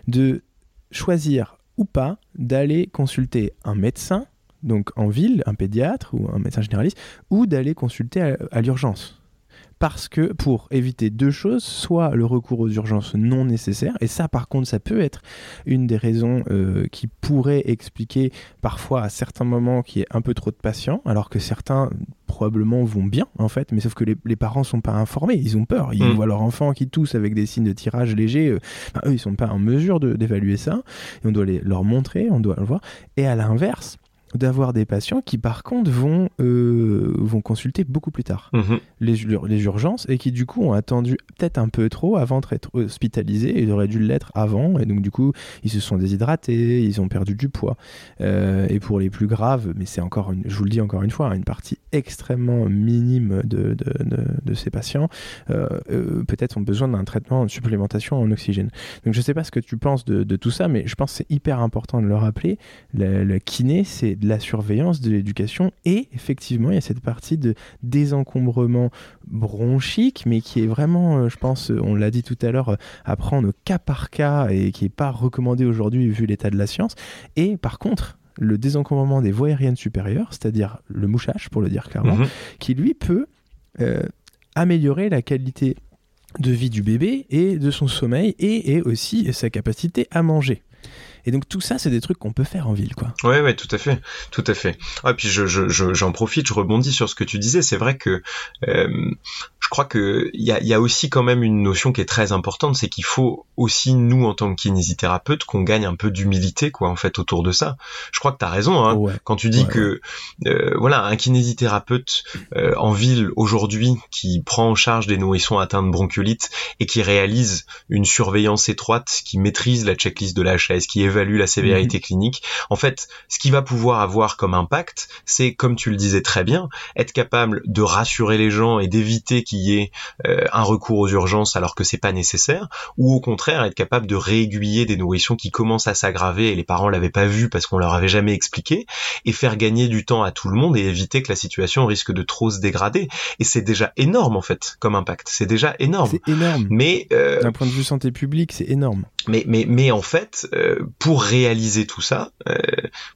de choisir ou pas d'aller consulter un médecin, donc en ville, un pédiatre ou un médecin généraliste, ou d'aller consulter à l'urgence parce que pour éviter deux choses, soit le recours aux urgences non nécessaires, et ça par contre ça peut être une des raisons euh, qui pourrait expliquer parfois à certains moments qu'il y ait un peu trop de patients, alors que certains probablement vont bien en fait, mais sauf que les, les parents sont pas informés, ils ont peur, ils mm. voient leur enfant qui tousse avec des signes de tirage léger, euh, eux ils sont pas en mesure d'évaluer ça, et on doit les, leur montrer, on doit le voir, et à l'inverse, d'avoir des patients qui par contre vont, euh, vont consulter beaucoup plus tard Mhm. les, ur- les urgences et qui du coup ont attendu peut-être un peu trop avant d'être hospitalisés et ils auraient dû l'être avant et donc du coup ils se sont déshydratés, ils ont perdu du poids Euh, et pour les plus graves, mais c'est encore une, je vous le dis encore une fois, une partie extrêmement minime de, de, de- de ces patients euh, peut-être ont besoin d'un traitement de supplémentation en oxygène. Donc je sais pas ce que tu penses de, tout ça, mais je pense que c'est hyper important de le rappeler. La, la kiné, c'est de la surveillance, de l'éducation, et effectivement, il y a cette partie de désencombrement bronchique, mais qui est vraiment, euh, je pense, euh, on l'a dit tout à l'heure, euh, à prendre cas par cas et qui n'est pas recommandé aujourd'hui vu l'état de la science. Et par contre, le désencombrement des voies aériennes supérieures, c'est-à-dire le mouchage, pour le dire clairement, Mhm. qui lui peut euh, améliorer la qualité de vie du bébé et de son sommeil et, et aussi sa capacité à manger. Et donc tout ça, c'est des trucs qu'on peut faire en ville, quoi. Ouais, ouais, tout à fait, tout à fait. Ah, puis je, je, je- j'en profite, je rebondis sur ce que tu disais. C'est vrai que euh, je crois que il y a, y a aussi quand même une notion qui est très importante, c'est qu'il faut aussi nous en tant que kinésithérapeute qu'on gagne un peu d'humilité, quoi, en fait, autour de ça. Je crois que t'as raison, hein. Ouais. Quand tu dis Ouais, que euh, voilà un kinésithérapeute euh, en ville aujourd'hui qui prend en charge des nourrissons atteints de bronchiolite et qui réalise une surveillance étroite, qui maîtrise la checklist de la HAS, qui évalue la sévérité clinique, en fait, ce qui va pouvoir avoir comme impact, c'est comme tu le disais très bien, être capable de rassurer les gens et d'éviter qu'il y ait euh, un recours aux urgences alors que c'est pas nécessaire, ou au contraire être capable de réaiguiller des nourrissons qui commencent à s'aggraver et les parents l'avaient pas vu parce qu'on leur avait jamais expliqué et faire gagner du temps à tout le monde et éviter que la situation risque de trop se dégrader. Et c'est déjà énorme en fait comme impact. C'est déjà énorme. C'est énorme. Mais euh, D'un point de vue santé publique, c'est énorme. mais mais mais en fait, euh, pour réaliser tout ça, euh,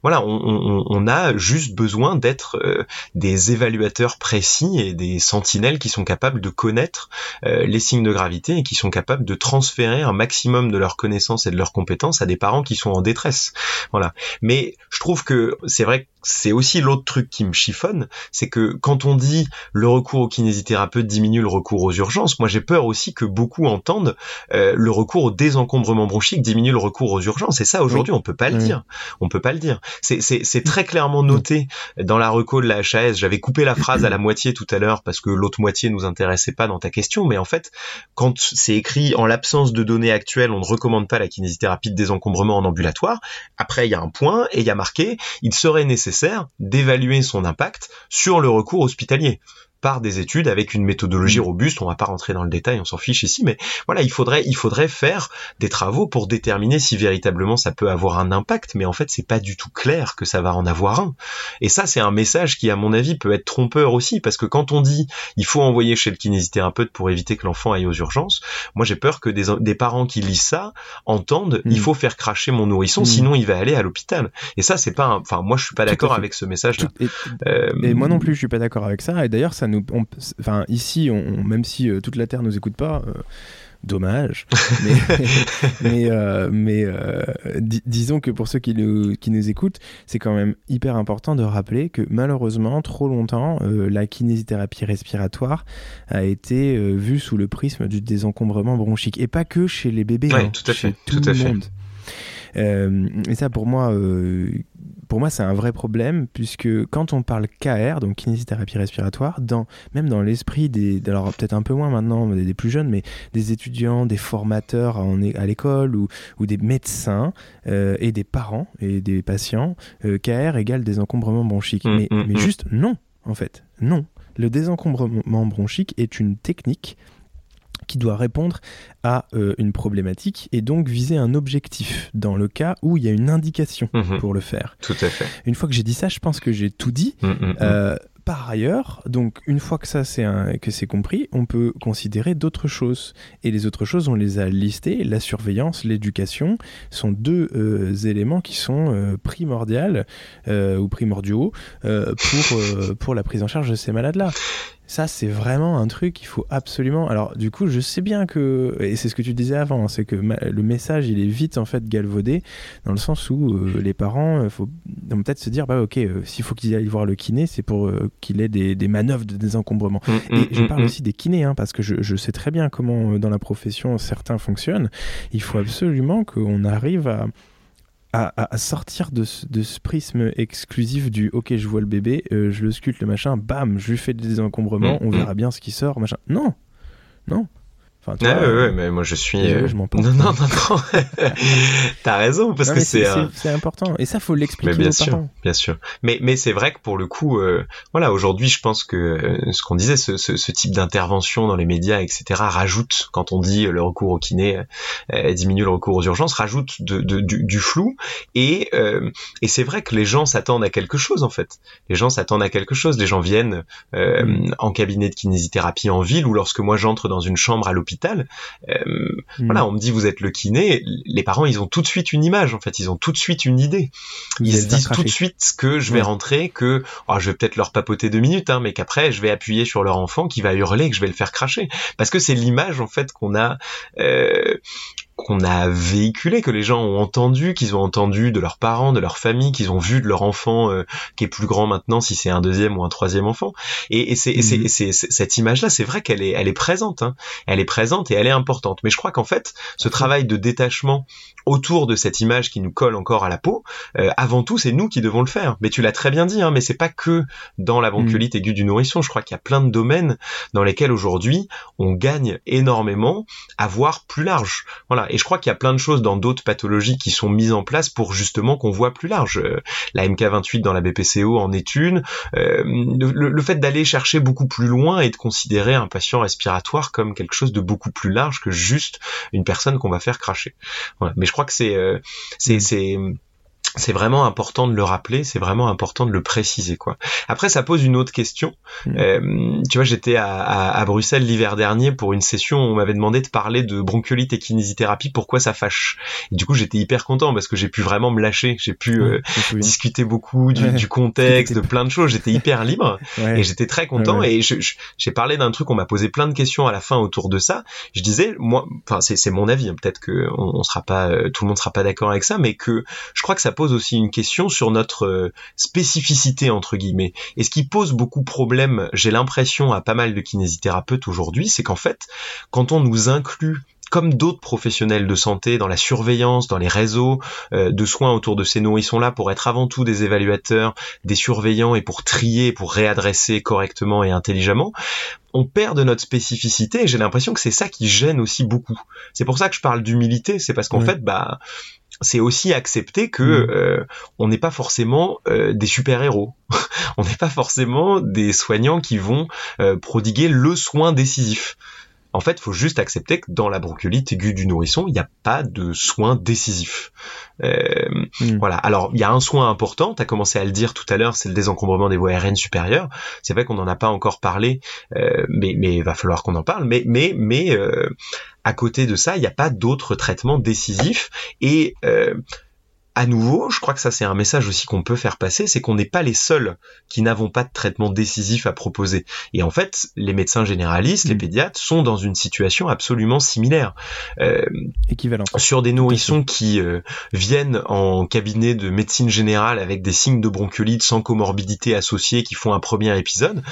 voilà, on, a juste besoin d'être euh, des évaluateurs précis et des sentinelles qui sont capables de connaître euh, les signes de gravité et qui sont capables de transférer un maximum de leurs connaissances et de leurs compétences à des parents qui sont en détresse. Voilà. Mais je trouve que c'est vrai que c'est aussi l'autre truc qui me chiffonne, c'est que quand on dit le recours au kinésithérapeute diminue le recours aux urgences, moi j'ai peur aussi que beaucoup entendent euh, le recours au désencombrement bronchique diminue le recours aux urgences. Et ça, aujourd'hui, on peut pas le Oui. dire. On peut pas le dire. C'est très clairement noté dans la reco de la HAS. J'avais coupé la phrase à la moitié tout à l'heure parce que l'autre moitié nous intéressait pas dans ta question. Mais en fait, quand c'est écrit en l'absence de données actuelles, on ne recommande pas la kinésithérapie de désencombrement en ambulatoire. Après, il y a un point et il y a marqué, il serait nécessaire d'évaluer son impact sur le recours hospitalier par des études avec une méthodologie robuste. On va pas rentrer dans le détail, on s'en fiche ici, mais voilà, il faudrait, il faudrait faire des travaux pour déterminer si véritablement ça peut avoir un impact, mais en fait, c'est pas du tout clair que ça va en avoir un. Et ça, c'est un message qui, à mon avis, peut être trompeur aussi, parce que quand on dit il faut envoyer chez le kinésithérapeute pour éviter que l'enfant aille aux urgences, moi j'ai peur que des, des parents qui lisent ça entendent Mm. il faut faire cracher mon nourrisson, Mm. sinon il va aller à l'hôpital. Et ça, c'est pas, enfin, moi je suis pas d'accord avec ce message-là. Et, Euh, et moi non plus, je suis pas d'accord avec ça. Et d'ailleurs, ça nous, on- enfin ici, on, même si euh, toute la terre nous écoute pas. euh, Dommage, mais, mais, euh, mais euh, disons que pour ceux qui nous, qui nous écoutent, c'est quand même hyper important de rappeler que malheureusement, trop longtemps, euh, la kinésithérapie respiratoire a été vue sous le prisme du désencombrement bronchique. Et pas que chez les bébés, Ouais, hein, tout à chez fait, tout tout à le fait. monde. Et ça, pour moi, pour moi, c'est un vrai problème puisque quand on parle KR, donc kinésithérapie respiratoire, dans, même dans l'esprit des, alors peut-être un peu moins maintenant, des plus jeunes, mais des étudiants, des formateurs é- à l'école ou, ou des médecins euh, et des parents et des patients, euh, KR égale désencombrement bronchique. Mm, mais, mm, mais mm. juste non, en fait, non. Le désencombrement bronchique est une technique qui doit répondre à euh, une problématique et donc viser un objectif dans le cas où il y a une indication mhm, pour le faire. Tout à fait. Une fois que j'ai dit ça, je pense que j'ai tout dit. Mm, mm, mm. Euh, par ailleurs, donc une fois que ça c'est que c'est compris, on peut considérer d'autres choses. Et les autres choses, on les a listées. La surveillance, l'éducation sont deux euh, éléments qui sont euh, primordiaux euh, ou primordiaux pour pour la prise en charge de ces malades-là. Ça, c'est vraiment un truc qu'il faut absolument. Alors, du coup, je sais bien que, et c'est ce que tu disais avant, hein, c'est que ma- le message, il est vite en fait galvaudé, dans le sens où euh, les parents, il faut vont peut-être se dire, bah ok, euh, s'il faut qu'ils aillent voir le kiné, c'est pour euh, qu'il ait des, des manœuvres de désencombrement. Mm, Et mm, je mm, parle aussi des kinés, hein, parce que je, je sais très bien comment euh, dans la profession certains fonctionnent. Il faut absolument qu'on arrive à à, sortir de ce, de ce, prisme exclusif du ok je vois le bébé euh, je le sculpte le machin bam je lui fais des désencombrements mm, on verra mm. bien ce qui sort machin non non Enfin, ouais, ouais, mais moi je suis. Euh, je m'en non, non, non, non. T'as raison parce que c'est. C'est important et ça faut l'expliquer bien sûr, parents. Bien sûr. Mais mais c'est vrai que pour le coup, euh, voilà, aujourd'hui, je pense que euh, ce qu'on disait, ce, ce, ce type d'intervention dans les médias, etc., rajoute quand on dit le recours au kiné diminue le recours aux urgences, rajoute de, de du, du, flou et et c'est vrai que les gens s'attendent à quelque chose en fait. Les gens s'attendent à quelque chose. Les gens viennent mm. en cabinet de kinésithérapie en ville ou lorsque moi j'entre dans une chambre à l'hôpital euh, hmm. Voilà, on me dit vous êtes le kiné. Les parents, ils ont tout de suite une image. En fait, ils ont tout de suite une idée. Ils se disent tout de suite que je vais rentrer, que oh, je vais peut-être leur papoter deux minutes, hein, mais qu'après je vais appuyer sur leur enfant qui va hurler, que je vais le faire cracher. Parce que c'est l'image en fait qu'on a. Euh, qu'on a véhiculé, que les gens ont entendu, qu'ils ont entendu de leurs parents, de leur famille, qu'ils ont vu de leur enfant euh, qui est plus grand maintenant, si c'est un deuxième ou un troisième enfant. Et, et c'est mhm. cette image-là, c'est vrai qu'elle est, elle est présente, hein. elle est présente et elle est importante. Mais je crois qu'en fait, ce travail de détachement autour de cette image qui nous colle encore à la peau, euh, avant tout, c'est nous qui devons le faire. Mais tu l'as très bien dit, hein, mais c'est pas que dans la bronchiolite mhm. aiguë du nourrisson. Je crois qu'il y a plein de domaines dans lesquels aujourd'hui on gagne énormément à voir plus large. Voilà. Et je crois qu'il y a plein de choses dans d'autres pathologies qui sont mises en place pour justement qu'on voit plus large. Euh, la MK28 dans la BPCO en est une. Euh, le, fait d'aller chercher beaucoup plus loin et de considérer un patient respiratoire comme quelque chose de beaucoup plus large que juste une personne qu'on va faire cracher. Voilà. Mais je crois que c'est euh, c'est mm c'est vraiment important de le rappeler, c'est vraiment important de le préciser quoi. Après ça pose une autre question. Mm. Euh, tu vois j'étais à, à, Bruxelles l'hiver dernier pour une session où on m'avait demandé de parler de bronchiolite et kinésithérapie, pourquoi ça fâche? Et du coup j'étais hyper content parce que j'ai pu vraiment me lâcher, j'ai pu euh, discuter beaucoup du, du contexte, de plein de choses, j'étais hyper libre et j'étais très content et j'ai parlé d'un truc, on m'a posé plein de questions à la fin autour de ça. Je disais moi, enfin c'est mon avis, hein, peut-être que on, on, sera pas, euh, tout le monde sera pas d'accord avec ça, mais que je crois que ça pose aussi une question sur notre euh, spécificité entre guillemets. Et ce qui pose beaucoup de problèmes, j'ai l'impression à pas mal de kinésithérapeutes aujourd'hui, c'est qu'en fait, quand on nous inclut comme d'autres professionnels de santé dans la surveillance, dans les réseaux euh, de soins autour de ces nourrissons-là pour être avant tout des évaluateurs, des surveillants et pour trier, pour réadresser correctement et intelligemment, on perd de notre spécificité et j'ai l'impression que c'est ça qui gêne aussi beaucoup. C'est pour ça que je parle d'humilité, c'est parce qu'en fait, bah, c'est aussi accepter que mm. euh, on n'est pas forcément euh, des super-héros. on n'est pas forcément des soignants qui vont euh, prodiguer le soin décisif. En fait, il faut juste accepter que dans la bronchiolite aiguë du nourrisson, il n'y a pas de soin décisif. Euh, mm. Voilà. Alors, il y a un soin important. Tu as commencé à le dire tout à l'heure, c'est le désencombrement des voies aériennes supérieures. C'est vrai qu'on n'en a pas encore parlé, euh, mais mais il va falloir qu'on en parle. Mais mais mais euh, à côté de ça, il n'y a pas d'autres traitements décisifs et à nouveau, je crois que ça c'est un message aussi qu'on peut faire passer, c'est qu'on n'est pas les seuls qui n'avons pas de traitement décisif à proposer. Et en fait, les médecins généralistes, les mm. pédiatres sont dans une situation absolument similaire. Euh, Équivalent. Sur des nourrissons qui euh, viennent en cabinet de médecine générale avec des signes de bronchiolite sans comorbidité associée qui font un premier épisode,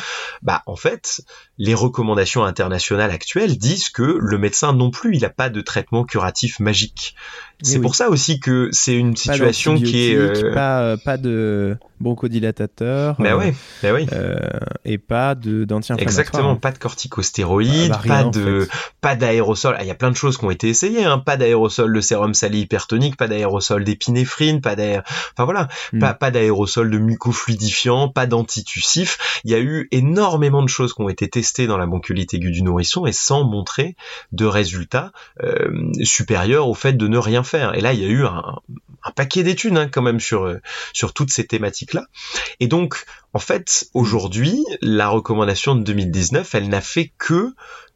bah en fait, les recommandations internationales actuelles disent que le médecin non plus, il n'a pas de traitement curatif magique. C'est pour ça aussi que c'est une situation qui est euh... pas, euh, pas de bronchodilatateur. Mais oui, mais oui. Euh, et pas de d'anti-inflammatoire. Exactement, pas de corticostéroïdes, bah, pas de pas d'aérosol. Ah, il y a plein de choses qui ont été essayées. Hein. Pas d'aérosol de sérum salé hypertonique, pas d'aérosol d'épinéphrine, pas d'aérosol. Enfin voilà, hmm. pas pas d'aérosol de mucofluidifiant, pas d'antitussif. Il y a eu énormément de choses qui ont été testées dans la bronchiolite aiguë du nourrisson et sans montrer de résultats euh, supérieurs au fait de ne rien faire. Et là, il y a eu un, un paquet d'études hein, quand même sur euh, sur toutes ces Et donc, en fait, aujourd'hui, la recommandation de 2019, elle n'a fait que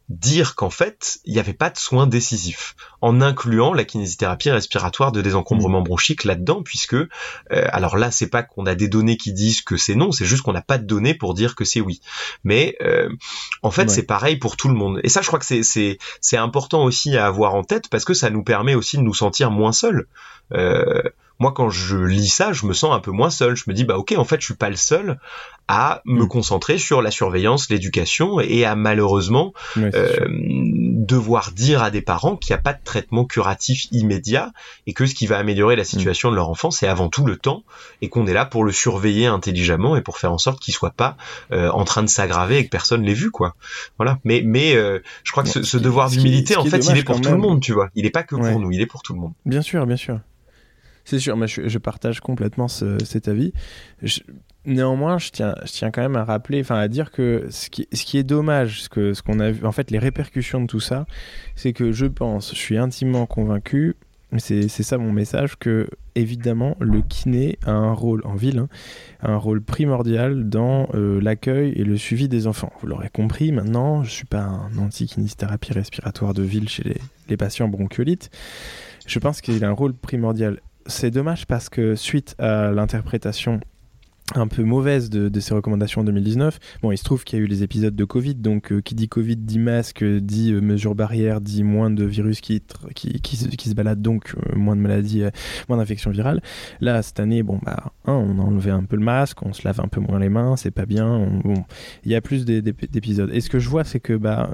dire qu'en fait, il n'y avait pas de soins décisifs, en incluant la kinésithérapie respiratoire de désencombrement mmh. bronchique là-dedans, puisque, euh, alors là, c'est pas qu'on a des données qui disent que c'est non, c'est juste qu'on n'a pas de données pour dire que c'est oui. Mais euh, en fait, c'est pareil pour tout le monde. Et ça, je crois que c'est c'est important aussi à avoir en tête parce que ça nous permet aussi de nous sentir moins seuls. Euh, moi quand je lis ça, je me sens un peu moins seul. Je me dis bah ok, en fait, je suis pas le seul à me mm. concentrer sur la surveillance, l'éducation et à malheureusement euh, devoir dire à des parents qu'il n'y a pas de traitement curatif immédiat et que ce qui va améliorer la situation de leur enfant, c'est avant tout le temps et qu'on est là pour le surveiller intelligemment et pour faire en sorte qu'il soit pas euh, en train de s'aggraver et que personne l'ait vu, quoi. Voilà. Mais, mais euh, je crois que ce, devoir d'humilité, en fait, il est pour tout le monde, tu vois. Il est pas que pour nous, il est pour tout le monde. Bien sûr, bien sûr. C'est sûr, mais je, partage complètement cet avis. Néanmoins, je tiens, je tiens quand même à rappeler, enfin à dire que ce qui, ce qui est dommage, ce que ce qu'on a vu, en fait, les répercussions de tout ça, c'est que je pense, je suis intimement convaincu, c'est ça mon message, que évidemment le kiné a un rôle en ville, hein, un rôle primordial dans euh, l'accueil et le suivi des enfants. Vous l'aurez compris, maintenant, je suis pas un anti-kinésithérapie respiratoire de ville chez les, les patients bronchiolites. Je pense qu'il a un rôle primordial c'est dommage parce que suite à l'interprétation un peu mauvaise de, ces recommandations en 2019. Bon, il se trouve qu'il y a eu les épisodes de Covid, donc euh, qui dit Covid dit masque, dit euh, mesures barrières, dit moins de virus qui, qui, qui, se baladent, donc euh, moins de maladies, moins d'infections virales. Là, cette année, bon, bah, on a enlevé un peu le masque, on se lave un peu moins les mains, c'est pas bien. bon, il y a plus d'épisodes. Et ce que je vois, c'est que bah,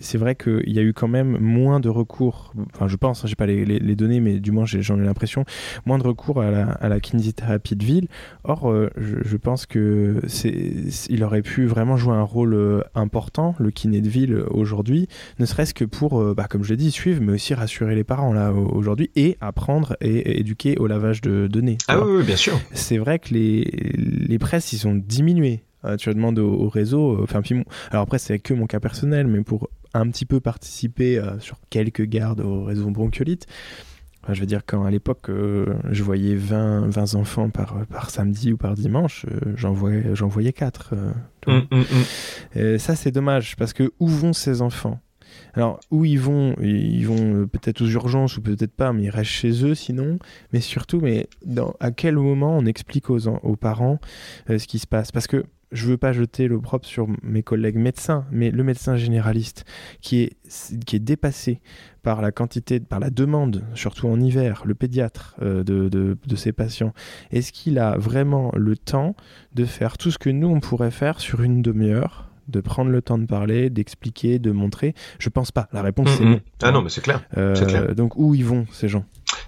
c'est vrai qu'il y a eu quand même moins de recours, enfin, je pense, hein, j'ai pas les, les, données, mais du moins j'en ai, l'impression, moins de recours à la, à la kinésithérapie de ville. Or, je, pense que c'est, il aurait pu vraiment jouer un rôle euh, important, le kiné de ville aujourd'hui, ne serait-ce que pour, euh, bah, comme je l'ai dit, suivre, mais aussi rassurer les parents là aujourd'hui et apprendre et, éduquer au lavage de, nez. Ah oui, bien sûr. C'est vrai que les, les presses, ils ont diminué. Euh, tu demandes au, au réseau, enfin, alors après, c'est que mon cas personnel, mais pour un petit peu participer sur quelques gardes au réseau bronchiolite, je veux dire, quand à l'époque, euh, je voyais 20, 20 enfants par, par samedi ou par dimanche, euh, j'en voyais, voyais 4. Euh, hum, hum. Et ça, c'est dommage, parce que où vont ces enfants? Alors, où ils vont? Ils vont peut-être aux urgences ou peut-être pas, mais ils restent chez eux sinon. Mais surtout, mais dans, à quel moment on explique aux, aux parents ce qui se passe? Parce que je veux pas jeter l'opprobre sur mes collègues médecins, mais le médecin généraliste qui est, qui est dépassé par la quantité, par la demande, surtout en hiver, le pédiatre euh, de, de, de, ses patients, est-ce qu'il a vraiment le temps de faire tout ce que nous, on pourrait faire sur une demi-heure de prendre le temps de parler, d'expliquer, de montrer? Je pense pas. La réponse, c'est non. Ah non, mais c'est clair. Euh, clair. Donc, où ils vont, ces gens?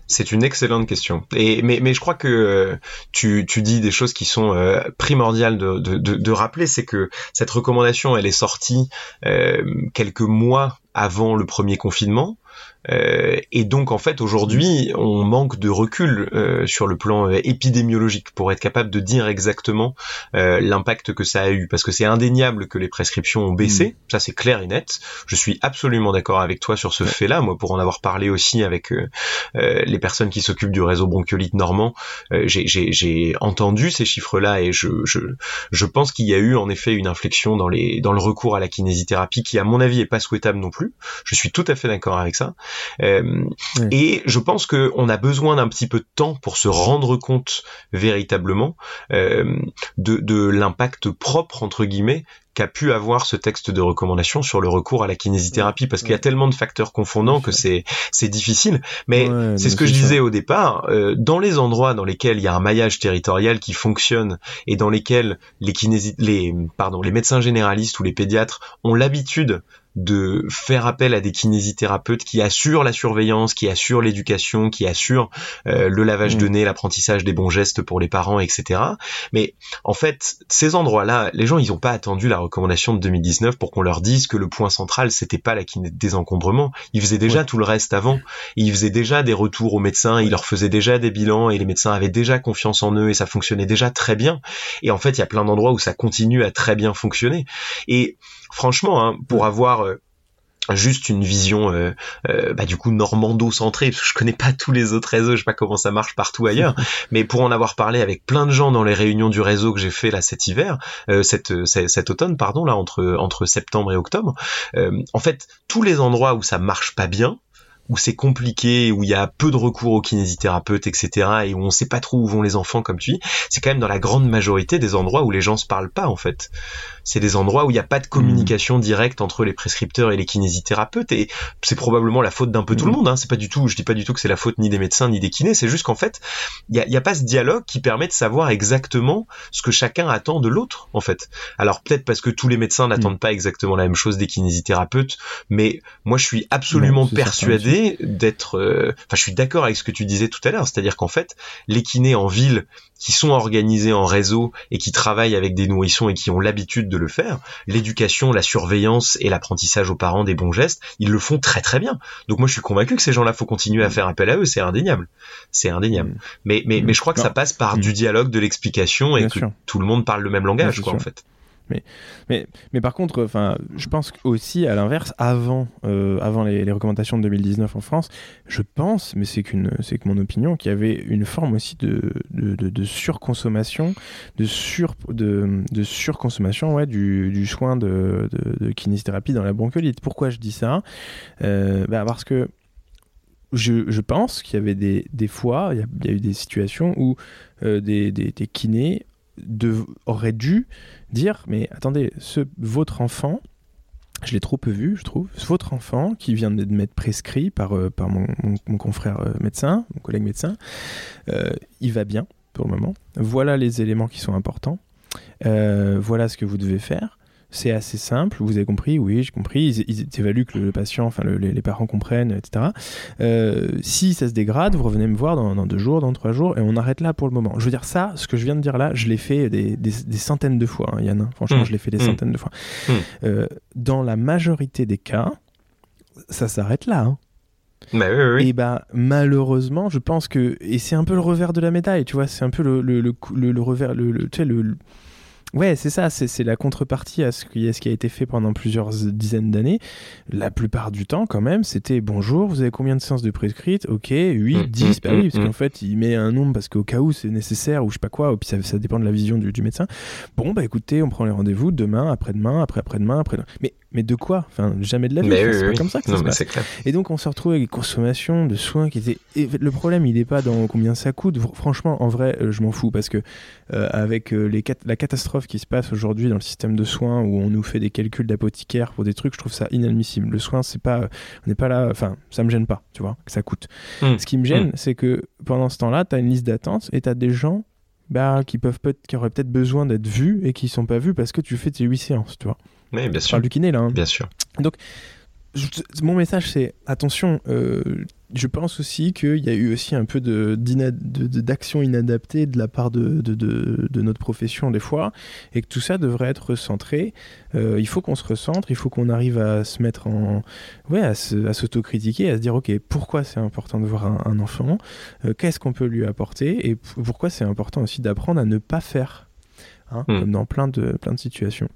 C'est une excellente question. Et mais, mais je crois que euh, tu, tu dis des choses qui sont euh, primordiales de, de, de, rappeler, c'est que cette recommandation, elle est sortie euh, quelques mois avant le premier confinement. Euh, et donc en fait aujourd'hui on manque de recul euh, sur le plan euh, épidémiologique pour être capable de dire exactement l'impact que ça a eu parce que c'est indéniable que les prescriptions ont baissé, mm. ça c'est clair et net. Je suis absolument d'accord avec toi sur ce fait-là. Moi pour en avoir parlé aussi avec les personnes qui s'occupent du réseau bronchiolite normand, j'ai entendu ces chiffres-là et je, je, je pense qu'il y a eu en effet une inflexion dans les dans le recours à la kinésithérapie qui à mon avis est pas souhaitable non plus. Je suis tout à fait d'accord avec ça. Euh, et je pense qu'on a besoin d'un petit peu de temps pour se rendre compte véritablement euh, de, de l'impact propre entre guillemets qu'a pu avoir ce texte de recommandation sur le recours à la kinésithérapie. Parce qu'il y a tellement de facteurs confondants que c'est c'est difficile. Mais c'est ce que je disais au départ euh, dans les endroits dans lesquels il y a un maillage territorial qui fonctionne et dans lesquels les kinési les pardon les médecins généralistes ou les pédiatres ont l'habitude de faire appel à des kinésithérapeutes qui assurent la surveillance, qui assurent l'éducation, qui assurent euh, le lavage de mm. nez, l'apprentissage des bons gestes pour les parents, etc. Mais en fait, ces endroits-là, les gens, ils n'ont pas attendu la recommandation de 2019 pour qu'on leur dise que le point central, c'était pas la kiné désencombrement. Ils faisaient déjà tout le reste avant. Ils faisaient déjà des retours aux médecins, ils leur faisaient déjà des bilans et les médecins avaient déjà confiance en eux et ça fonctionnait déjà très bien. Et en fait, il y a plein d'endroits où ça continue à très bien fonctionner. Et franchement, hein, pour avoir euh, juste une vision euh, euh, bah, du coup normando-centrée, parce que je connais pas tous les autres réseaux, je sais pas comment ça marche partout ailleurs, mais pour en avoir parlé avec plein de gens dans les réunions du réseau que j'ai fait là cet hiver, cet, cet, automne, pardon, là entre, entre septembre et octobre, en fait, tous les endroits où ça marche pas bien, où c'est compliqué, où il y a peu de recours aux kinésithérapeutes, etc., et où on sait pas trop où vont les enfants, comme tu dis, c'est quand même dans la grande majorité des endroits où les gens se parlent pas, en fait. C'est des endroits où il n'y a pas de communication directe entre les prescripteurs et les kinésithérapeutes, et c'est probablement la faute d'un peu tout le monde, hein. C'est pas du tout, je dis pas du tout que c'est la faute ni des médecins ni des kinés, c'est juste qu'en fait, il y a, pas ce dialogue qui permet de savoir exactement ce que chacun attend de l'autre, en fait. Alors peut-être parce que tous les médecins n'attendent pas exactement la même chose des kinésithérapeutes, mais moi je suis absolument persuadé d'être. Euh, enfin, je suis d'accord avec ce que tu disais tout à l'heure, c'est-à-dire qu'en fait, les kinés en ville qui sont organisés en réseau et qui travaillent avec des nourrissons et qui ont l'habitude de le faire, l'éducation, la surveillance et l'apprentissage aux parents des bons gestes, ils le font très très bien. Donc moi je suis convaincu que ces gens-là faut continuer à faire appel à eux, c'est indéniable, c'est indéniable. Mm. Mais mais mais je crois que ça passe par mm. du dialogue, de l'explication et que tout le monde parle le même langage, quoi, en fait. Mais, mais, mais par contre, je pense aussi à l'inverse, avant, euh, avant les, recommandations de 2019 en France, je pense, mais c'est qu'une, c'est que mon opinion, qu'il y avait une forme aussi de, de, surconsommation, de sur, de, de surconsommation, ouais, du, du soin de, de, kinésithérapie dans la bronchiolite. Pourquoi je dis ça? Euh, bah Parce que je, je, pense qu'il y avait des, des fois, il y, a, eu des situations où euh, des, des, kinés de, auraient dû dire mais attendez, ce, votre enfant, je l'ai trop peu vu, je trouve, votre enfant qui vient de m'être prescrit par, euh, par mon, mon, confrère euh, médecin, mon collègue médecin, euh, il va bien pour le moment. Voilà les éléments qui sont importants. voilà ce que vous devez faire. C'est assez simple, vous avez compris, oui, j'ai compris. Ils, évaluent que le, patient, enfin les, parents comprennent, etc. Euh, si ça se dégrade, vous revenez me voir dans, deux jours, dans trois jours, et on arrête là pour le moment. Je veux dire, ça, ce que je viens de dire là, je l'ai fait des, centaines de fois, hein, Yann. Hein. Franchement, mmh. je l'ai fait des mmh. centaines de fois. Mmh. Euh, dans la majorité des cas, ça s'arrête là. Hein. Bah oui, oui, Et bah malheureusement, je pense que et c'est un peu le revers de la médaille, tu vois, c'est un peu le le, le, le revers, le, tu sais, le, Ouais, c'est ça, c'est la contrepartie à ce, qui, ce qui a été fait pendant plusieurs dizaines d'années. La plupart du temps, quand même, c'était bonjour, vous avez combien de séances de prescrites Ok, 8, 10, mm, bah oui, mm, parce qu'en mm. fait, il met un nombre parce qu'au cas où c'est nécessaire ou je sais pas quoi, ou puis ça, ça dépend de la vision du, du médecin. Bon, bah écoutez, on prend les rendez-vous demain, après-demain, après-après-demain, après. Mais mais de quoi Enfin, jamais de la vie. c'est pas comme ça que ça se passe. Et donc, on se retrouve avec des consommations de soins qui étaient. le problème, il n'est pas dans combien ça coûte. Franchement, en vrai, euh, je m'en fous parce que euh, avec euh, la catastrophe qui se passe aujourd'hui dans le système de soins où on nous fait des calculs d'apothicaire pour des trucs, je trouve ça inadmissible. Le soin, c'est pas, on n'est pas là. Enfin, ça me gêne pas, tu vois, que ça coûte. Hmm. Ce qui me gêne, hmm. c'est que pendant ce temps-là, tu as une liste d'attente et tu as des gens bah, qui peuvent peut qui auraient peut-être besoin d'être vus et qui sont pas vus parce que tu fais tes 8 séances, tu vois. Oui, bien sûr. parle du kiné là. Hein. Bien sûr. Donc, mon message c'est attention. Euh, je pense aussi qu'il y a eu aussi un peu d'action de, inadaptée de la part de, de, notre profession des fois, et que tout ça devrait être recentré. Euh, il faut qu'on se recentre, il faut qu'on arrive à se mettre en, ouais, à s'autocritiquer, à, se dire ok, pourquoi c'est important de voir un, enfant, euh, qu'est-ce qu'on peut lui apporter, et pourquoi c'est important aussi d'apprendre à ne pas faire, hein, hmm. comme dans plein de plein de situations.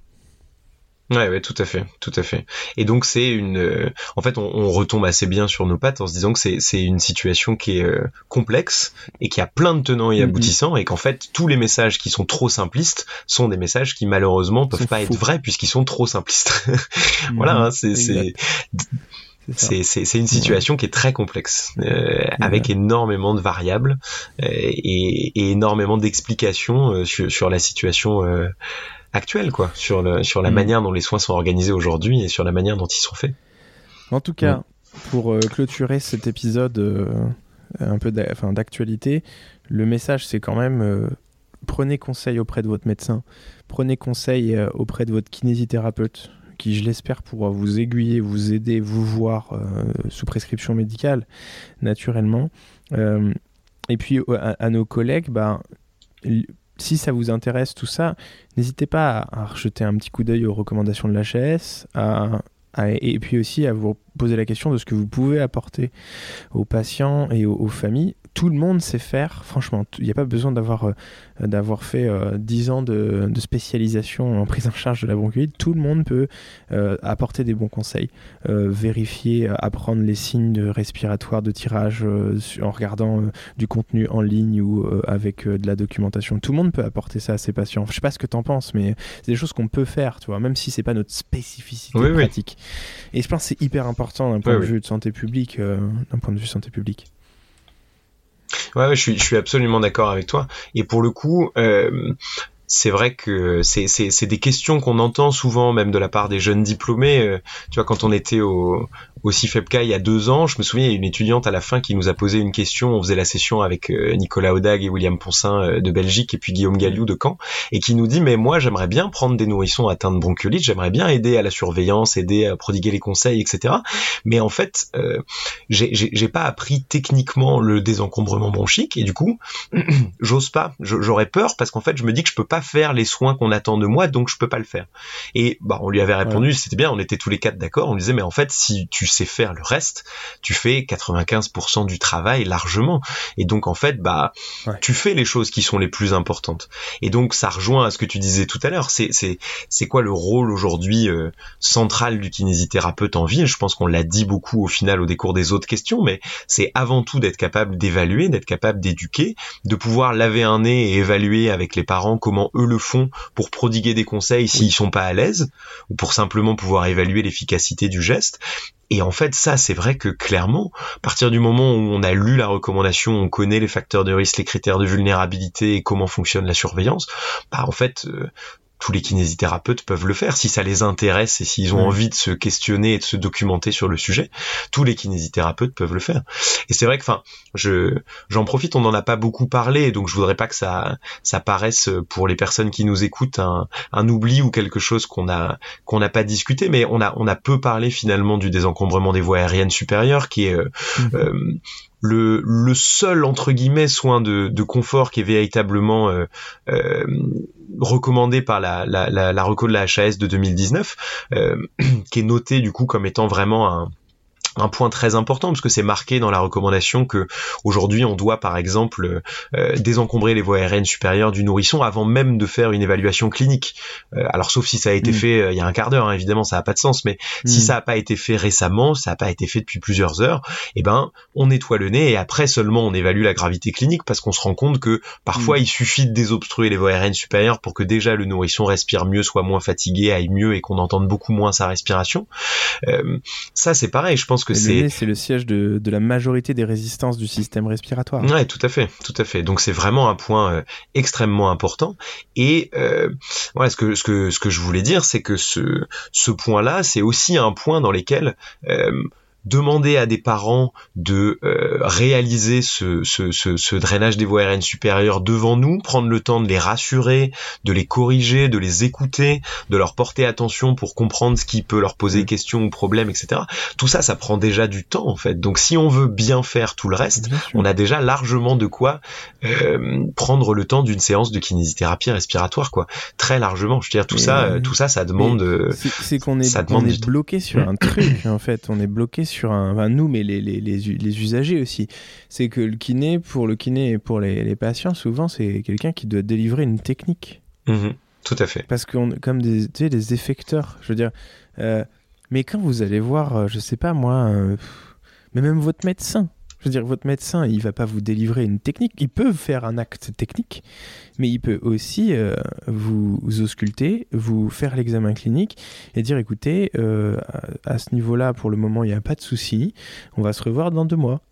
Ouais, ouais, tout à fait, tout à fait. Et donc c'est une, euh, en fait, on, retombe assez bien sur nos pattes en se disant que c'est c'est une situation qui est euh, complexe et qui a plein de tenants et mm-hmm. aboutissants et qu'en fait tous les messages qui sont trop simplistes sont des messages qui malheureusement peuvent pas être vrais puisqu'ils sont trop simplistes. voilà, mm-hmm. hein, c'est c'est c'est c'est une situation qui est très complexe, euh, avec énormément de variables et, et, énormément d'explications sur, sur la situation actuelle, quoi, sur, le, sur la mm. manière dont les soins sont organisés aujourd'hui et sur la manière dont ils sont faits. En tout cas, pour euh, clôturer cet épisode euh, un peu d'actualité, le message c'est quand même euh, prenez conseil auprès de votre médecin, prenez conseil auprès de votre kinésithérapeute qui, je l'espère, pourra vous aiguiller, vous aider, vous voir sous prescription médicale, naturellement. et puis à, nos collègues, bah, si ça vous intéresse tout ça, n'hésitez pas à, rejeter un petit coup d'œil aux recommandations de l'HS, et puis aussi à vous poser la question de ce que vous pouvez apporter aux patients et aux familles tout le monde sait faire. Franchement, il n'y a pas besoin d'avoir euh, d'avoir fait euh, dix 10 ans de, spécialisation en prise en charge de la bronchite. Tout le monde peut euh, apporter des bons conseils, vérifier, apprendre les signes respiratoires de tirage en regardant du contenu en ligne ou avec de la documentation. Tout le monde peut apporter ça à ses patients. Je sais pas ce que tu en penses, mais c'est des choses qu'on peut faire, tu vois, même si c'est pas notre spécificité pratique. Et je pense que c'est hyper important important d'un point de vue de santé publique, d'un point de vue santé publique. Ouais, je suis, je suis absolument d'accord avec toi. Et pour le coup, euh, c'est vrai que c'est des questions qu'on entend souvent, même de la part des jeunes diplômés. Euh, tu vois, quand on était au, au CIFEPCA il y a deux ans, je me souviens, il y a une étudiante à la fin qui nous a posé une question. On faisait la session avec euh, Nicolas Audag et William Poncin euh, de Belgique et puis Guillaume Galliou de Caen, et qui nous dit mais moi j'aimerais bien prendre des nourrissons atteints de bronchiolite, j'aimerais bien aider à la surveillance, aider à prodiguer les conseils, etc. Mais en fait, euh, j'ai pas appris techniquement le désencombrement bronchique et du coup, j'ose pas, j'aurais peur parce qu'en fait je me dis que je peux pas faire les soins qu'on attend de moi, donc je peux pas le faire. Et bah on lui avait répondu, c'était bien, on était tous les quatre d'accord, on lui disait mais en fait si tu sais faire le reste, tu fais 95% du travail largement. Et donc en fait, bah, tu fais les choses qui sont les plus importantes. Et donc ça rejoint à ce que tu disais tout à l'heure. C'est c'est c'est quoi le rôle aujourd'hui euh, central du kinésithérapeute en vie? Je pense qu'on l'a dit beaucoup au final au décours des autres questions, mais c'est avant tout d'être capable d'évaluer, d'être capable d'éduquer, de pouvoir laver un nez et évaluer avec les parents comment eux le font pour prodiguer des conseils s'ils sont pas à l'aise ou pour simplement pouvoir évaluer l'efficacité du geste et en fait, ça, c'est vrai que clairement, à partir du moment où on a lu la recommandation, on connaît les facteurs de risque, les critères de vulnérabilité et comment fonctionne la surveillance, bah en fait, euh, tous les kinésithérapeutes peuvent le faire si ça les intéresse et s'ils ont envie de se questionner et de se documenter sur le sujet. Tous les kinésithérapeutes peuvent le faire. Et c'est vrai que, enfin, je j'en profite, on n'en a pas beaucoup parlé, donc je voudrais pas que ça ça paraisse pour les personnes qui nous écoutent un, un oubli ou quelque chose qu'on a qu'on n'a pas discuté, mais on a on a peu parlé finalement du désencombrement des voies aériennes supérieures, qui est euh, mmh. euh, le, le seul entre guillemets soin de, de confort qui est véritablement euh, euh, recommandé par la, la, la, la reco de la HAS de 2019, euh, qui est noté du coup comme étant vraiment un, un point très important parce que c'est marqué dans la recommandation que aujourd'hui on doit par exemple euh, désencombrer les voies aériennes supérieures du nourrisson avant même de faire une évaluation clinique. Euh, alors sauf si ça a été mm. fait euh, il y a un quart d'heure, hein, évidemment ça n'a pas de sens, mais si mm. ça n'a pas été fait récemment, ça n'a pas été fait depuis plusieurs heures, eh ben on nettoie le nez et après seulement on évalue la gravité clinique parce qu'on se rend compte que parfois mm. il suffit de désobstruer les voies aériennes supérieures pour que déjà le nourrisson respire mieux, soit moins fatigué, aille mieux et qu'on entende beaucoup moins sa respiration. ça c'est pareil, je pense que c'est c'est le siège de, de, la majorité des résistances du système respiratoire. Ouais, tout à fait, tout à fait. Donc c'est vraiment un point euh, extrêmement important. Et euh, voilà, ce que ce que ce que je voulais dire, c'est que ce ce point-là, c'est aussi un point dans lequel euh, demander à des parents de euh, réaliser ce, ce, ce, ce, drainage des voies aériennes supérieures devant nous, prendre le temps de les rassurer, de les corriger, de les écouter, de leur porter attention pour comprendre ce qui peut leur poser mmh. questions ou problèmes, etc. Tout ça, ça prend déjà du temps en fait. Donc si on veut bien faire tout le reste, on a déjà largement de quoi euh, prendre le temps d'une séance de kinésithérapie respiratoire, quoi. Très largement. Je veux dire, tout ça, euh, tout ça, ça demande. C'est qu'on est, ça demande on est bloqué sur un truc en fait. On est bloqué sur un, enfin, nous, mais les, les, les, usagers aussi. C'est que le kiné, pour le kiné et pour les, patients, souvent, c'est quelqu'un qui doit délivrer une technique. Mhm. tout à fait. Parce qu'on, comme des, tu sais, des effecteurs, je veux dire. Euh, mais quand vous allez voir, euh, je sais pas moi, euh, mais même votre médecin, je veux dire, votre médecin, il va pas vous délivrer une technique. Il peut faire un acte technique, mais il peut aussi euh, vous, ausculter, vous faire l'examen clinique et dire, écoutez, euh, à, ce niveau-là, pour le moment, il n'y a pas de souci. On va se revoir dans deux mois.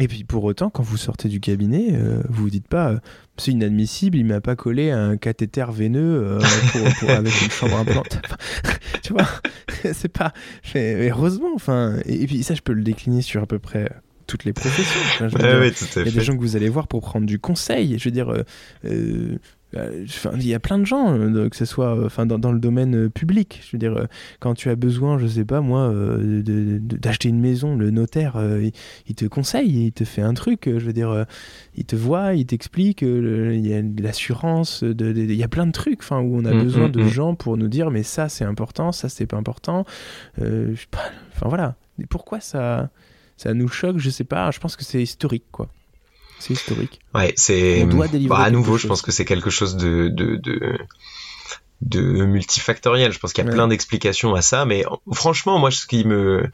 Et puis pour autant, quand vous sortez du cabinet, euh, vous vous dites pas c'est inadmissible, il m'a pas collé un cathéter veineux pour, avec une chambre implante. tu vois, c'est pas. heureusement, enfin. Et, puis ça, je peux le décliner sur à peu près toutes les professions. il y a des gens que vous allez voir pour prendre du conseil. Je veux dire, euh, euh, euh, il y a plein de gens, que ce soit enfin, dans, le domaine public. Je veux dire, quand tu as besoin, je sais pas moi, d'acheter une maison, le notaire, il, te conseille, il te fait un truc. Je veux dire, il te voit, il t'explique, il y a l'assurance, il y a plein de trucs enfin, où on a mm, besoin mm, de mm. gens pour nous dire, mais ça c'est important, ça c'est pas important. enfin voilà. Pourquoi ça ça nous choque, je sais pas. Je pense que c'est historique, quoi. C'est historique. Ouais, c'est. On doit délivrer. Bah, à nouveau, je pense que c'est quelque chose de, de, de, de multifactoriel. Je pense qu'il y a plein d'explications à ça, mais franchement, moi, ce qui me,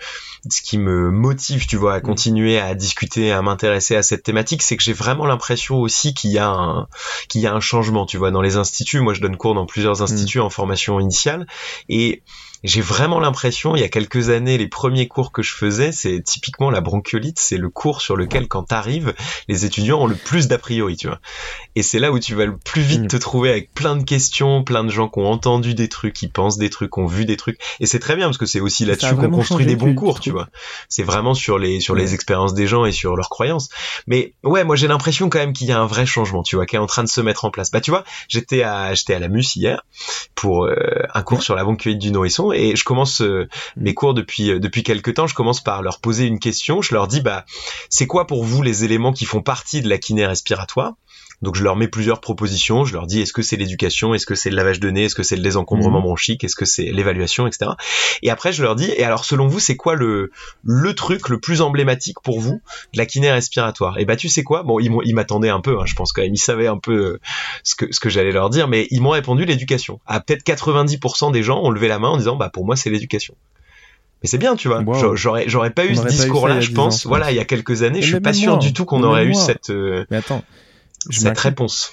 ce qui me motive, tu vois, à mm. continuer à discuter, à m'intéresser à cette thématique, c'est que j'ai vraiment l'impression aussi qu'il y a un, qu'il y a un changement, tu vois, dans les instituts. Moi, je donne cours dans plusieurs instituts mm. en formation initiale, et j'ai vraiment l'impression, il y a quelques années, les premiers cours que je faisais, c'est typiquement la bronchiolite, c'est le cours sur lequel, quand t'arrives, les étudiants ont le plus d'a priori, tu vois. Et c'est là où tu vas le plus vite mm. te trouver avec plein de questions, plein de gens qui ont entendu des trucs, qui pensent des trucs, qui ont vu des trucs. Et c'est très bien parce que c'est aussi là-dessus qu'on construit des bons cours, tu vois. C'est vraiment sur les sur les expériences des gens et sur leurs croyances. Mais ouais, moi j'ai l'impression quand même qu'il y a un vrai changement, tu vois, qui est en train de se mettre en place. Bah tu vois, j'étais à j'étais à la Mus hier pour euh, un cours sur la bronchiolite du nourrisson et je commence euh, mes cours depuis euh, depuis quelques temps. Je commence par leur poser une question. Je leur dis bah c'est quoi pour vous les éléments qui font partie de la kiné respiratoire? Donc je leur mets plusieurs propositions, je leur dis est-ce que c'est l'éducation, est-ce que c'est le lavage de nez, est-ce que c'est le désencombrement mhm. bronchique, est-ce que c'est l'évaluation, etc. Et après je leur dis et alors selon vous c'est quoi le le truc le plus emblématique pour vous de la kiné respiratoire? Et bah tu sais quoi? Bon ils m'attendaient un peu, hein, je pense quand même ils savaient un peu euh, ce que ce que j'allais leur dire, mais ils m'ont répondu l'éducation. À peut-être 90% des gens ont levé la main en disant bah pour moi c'est l'éducation. Mais c'est bien, tu vois. J'aurais, j'aurais pas eu ce discours-là, je pense. Voilà, il y a quelques années, je suis pas sûr du tout qu'on aurait eu cette. Euh, mais attends, cette réponse.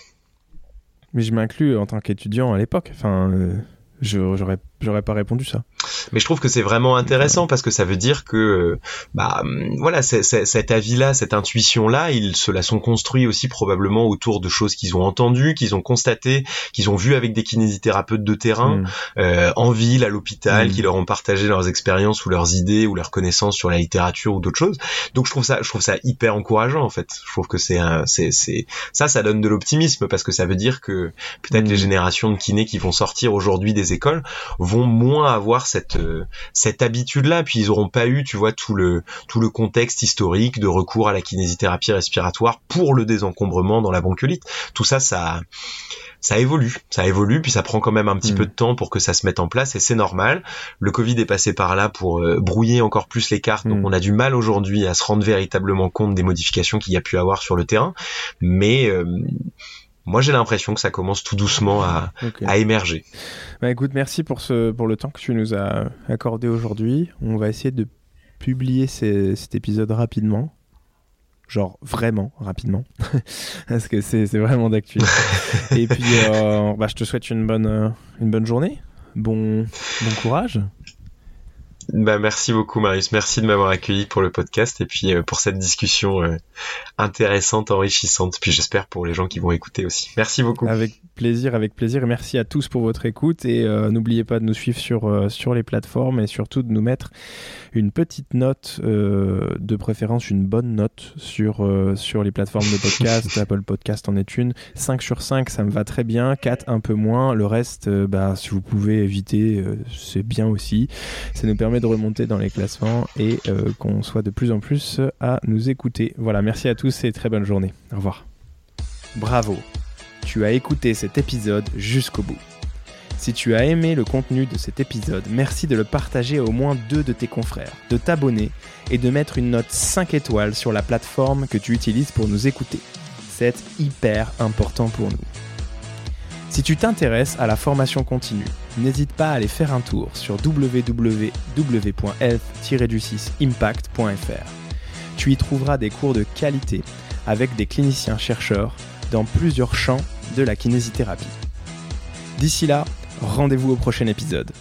Mais je m'inclus en tant qu'étudiant à l'époque. Enfin, euh, j'aurais, j'aurais pas répondu ça. Mais je trouve que c'est vraiment intéressant parce que ça veut dire que, bah, voilà, cet avis-là, cette intuition-là, ils se la sont construits aussi probablement autour de choses qu'ils ont entendues, qu'ils ont constatées, qu'ils ont vues avec des kinésithérapeutes de terrain, mm. euh, en ville, à l'hôpital, mm. qui leur ont partagé leurs expériences ou leurs idées ou leurs connaissances sur la littérature ou d'autres choses. Donc je trouve ça, je trouve ça hyper encourageant en fait. Je trouve que c'est c'est, c'est, ça, ça donne de l'optimisme parce que ça veut dire que peut-être les mm. générations de kinés qui vont sortir aujourd'hui des écoles vont moins avoir cette euh, cette habitude là puis ils auront pas eu tu vois tout le tout le contexte historique de recours à la kinésithérapie respiratoire pour le désencombrement dans la bronchiolite tout ça ça ça évolue, ça évolue, puis ça prend quand même un petit mm. peu de temps pour que ça se mette en place et c'est normal. Le Covid est passé par là pour euh, brouiller encore plus les cartes, donc mm. on a du mal aujourd'hui à se rendre véritablement compte des modifications qu'il y a pu avoir sur le terrain, mais euh, moi j'ai l'impression que ça commence tout doucement à, émerger. Bah écoute, merci pour, ce, pour le temps que tu nous as accordé aujourd'hui. On va essayer de publier cet épisode rapidement. Genre vraiment rapidement. Parce que c'est vraiment d'actualité. Et puis, euh, bah, je te souhaite une bonne, euh, une bonne journée. Bon, bon courage. Bah, merci beaucoup Marius, merci de m'avoir accueilli pour le podcast et puis euh, pour cette discussion euh, intéressante, enrichissante, puis j'espère pour les gens qui vont écouter aussi. Merci beaucoup. Avec plaisir, avec plaisir. Et merci à tous pour votre écoute. Et euh, n'oubliez pas de nous suivre sur, sur les plateformes et surtout de nous mettre une petite note, de préférence une bonne note sur, sur les plateformes de podcast, Apple Podcast en est une, 5 sur 5 ça me va très bien, 4 un peu moins, le reste bah, si vous pouvez éviter c'est bien aussi, ça nous de remonter dans les classements et euh, qu'on soit de plus en plus à nous écouter. Voilà, merci à tous et très bonne journée. Au revoir. Bravo, tu as écouté cet épisode jusqu'au bout. Si tu as aimé le contenu de cet épisode, merci de le partager à au moins deux de tes confrères, de t'abonner et de mettre une note 5 étoiles sur la plateforme que tu utilises pour nous écouter. C'est hyper important pour nous. Si tu t'intéresses à la formation continue, n'hésite pas à aller faire un tour sur www.health-impact.fr. Tu y trouveras des cours de qualité avec des cliniciens chercheurs dans plusieurs champs de la kinésithérapie. D'ici là, rendez-vous au prochain épisode.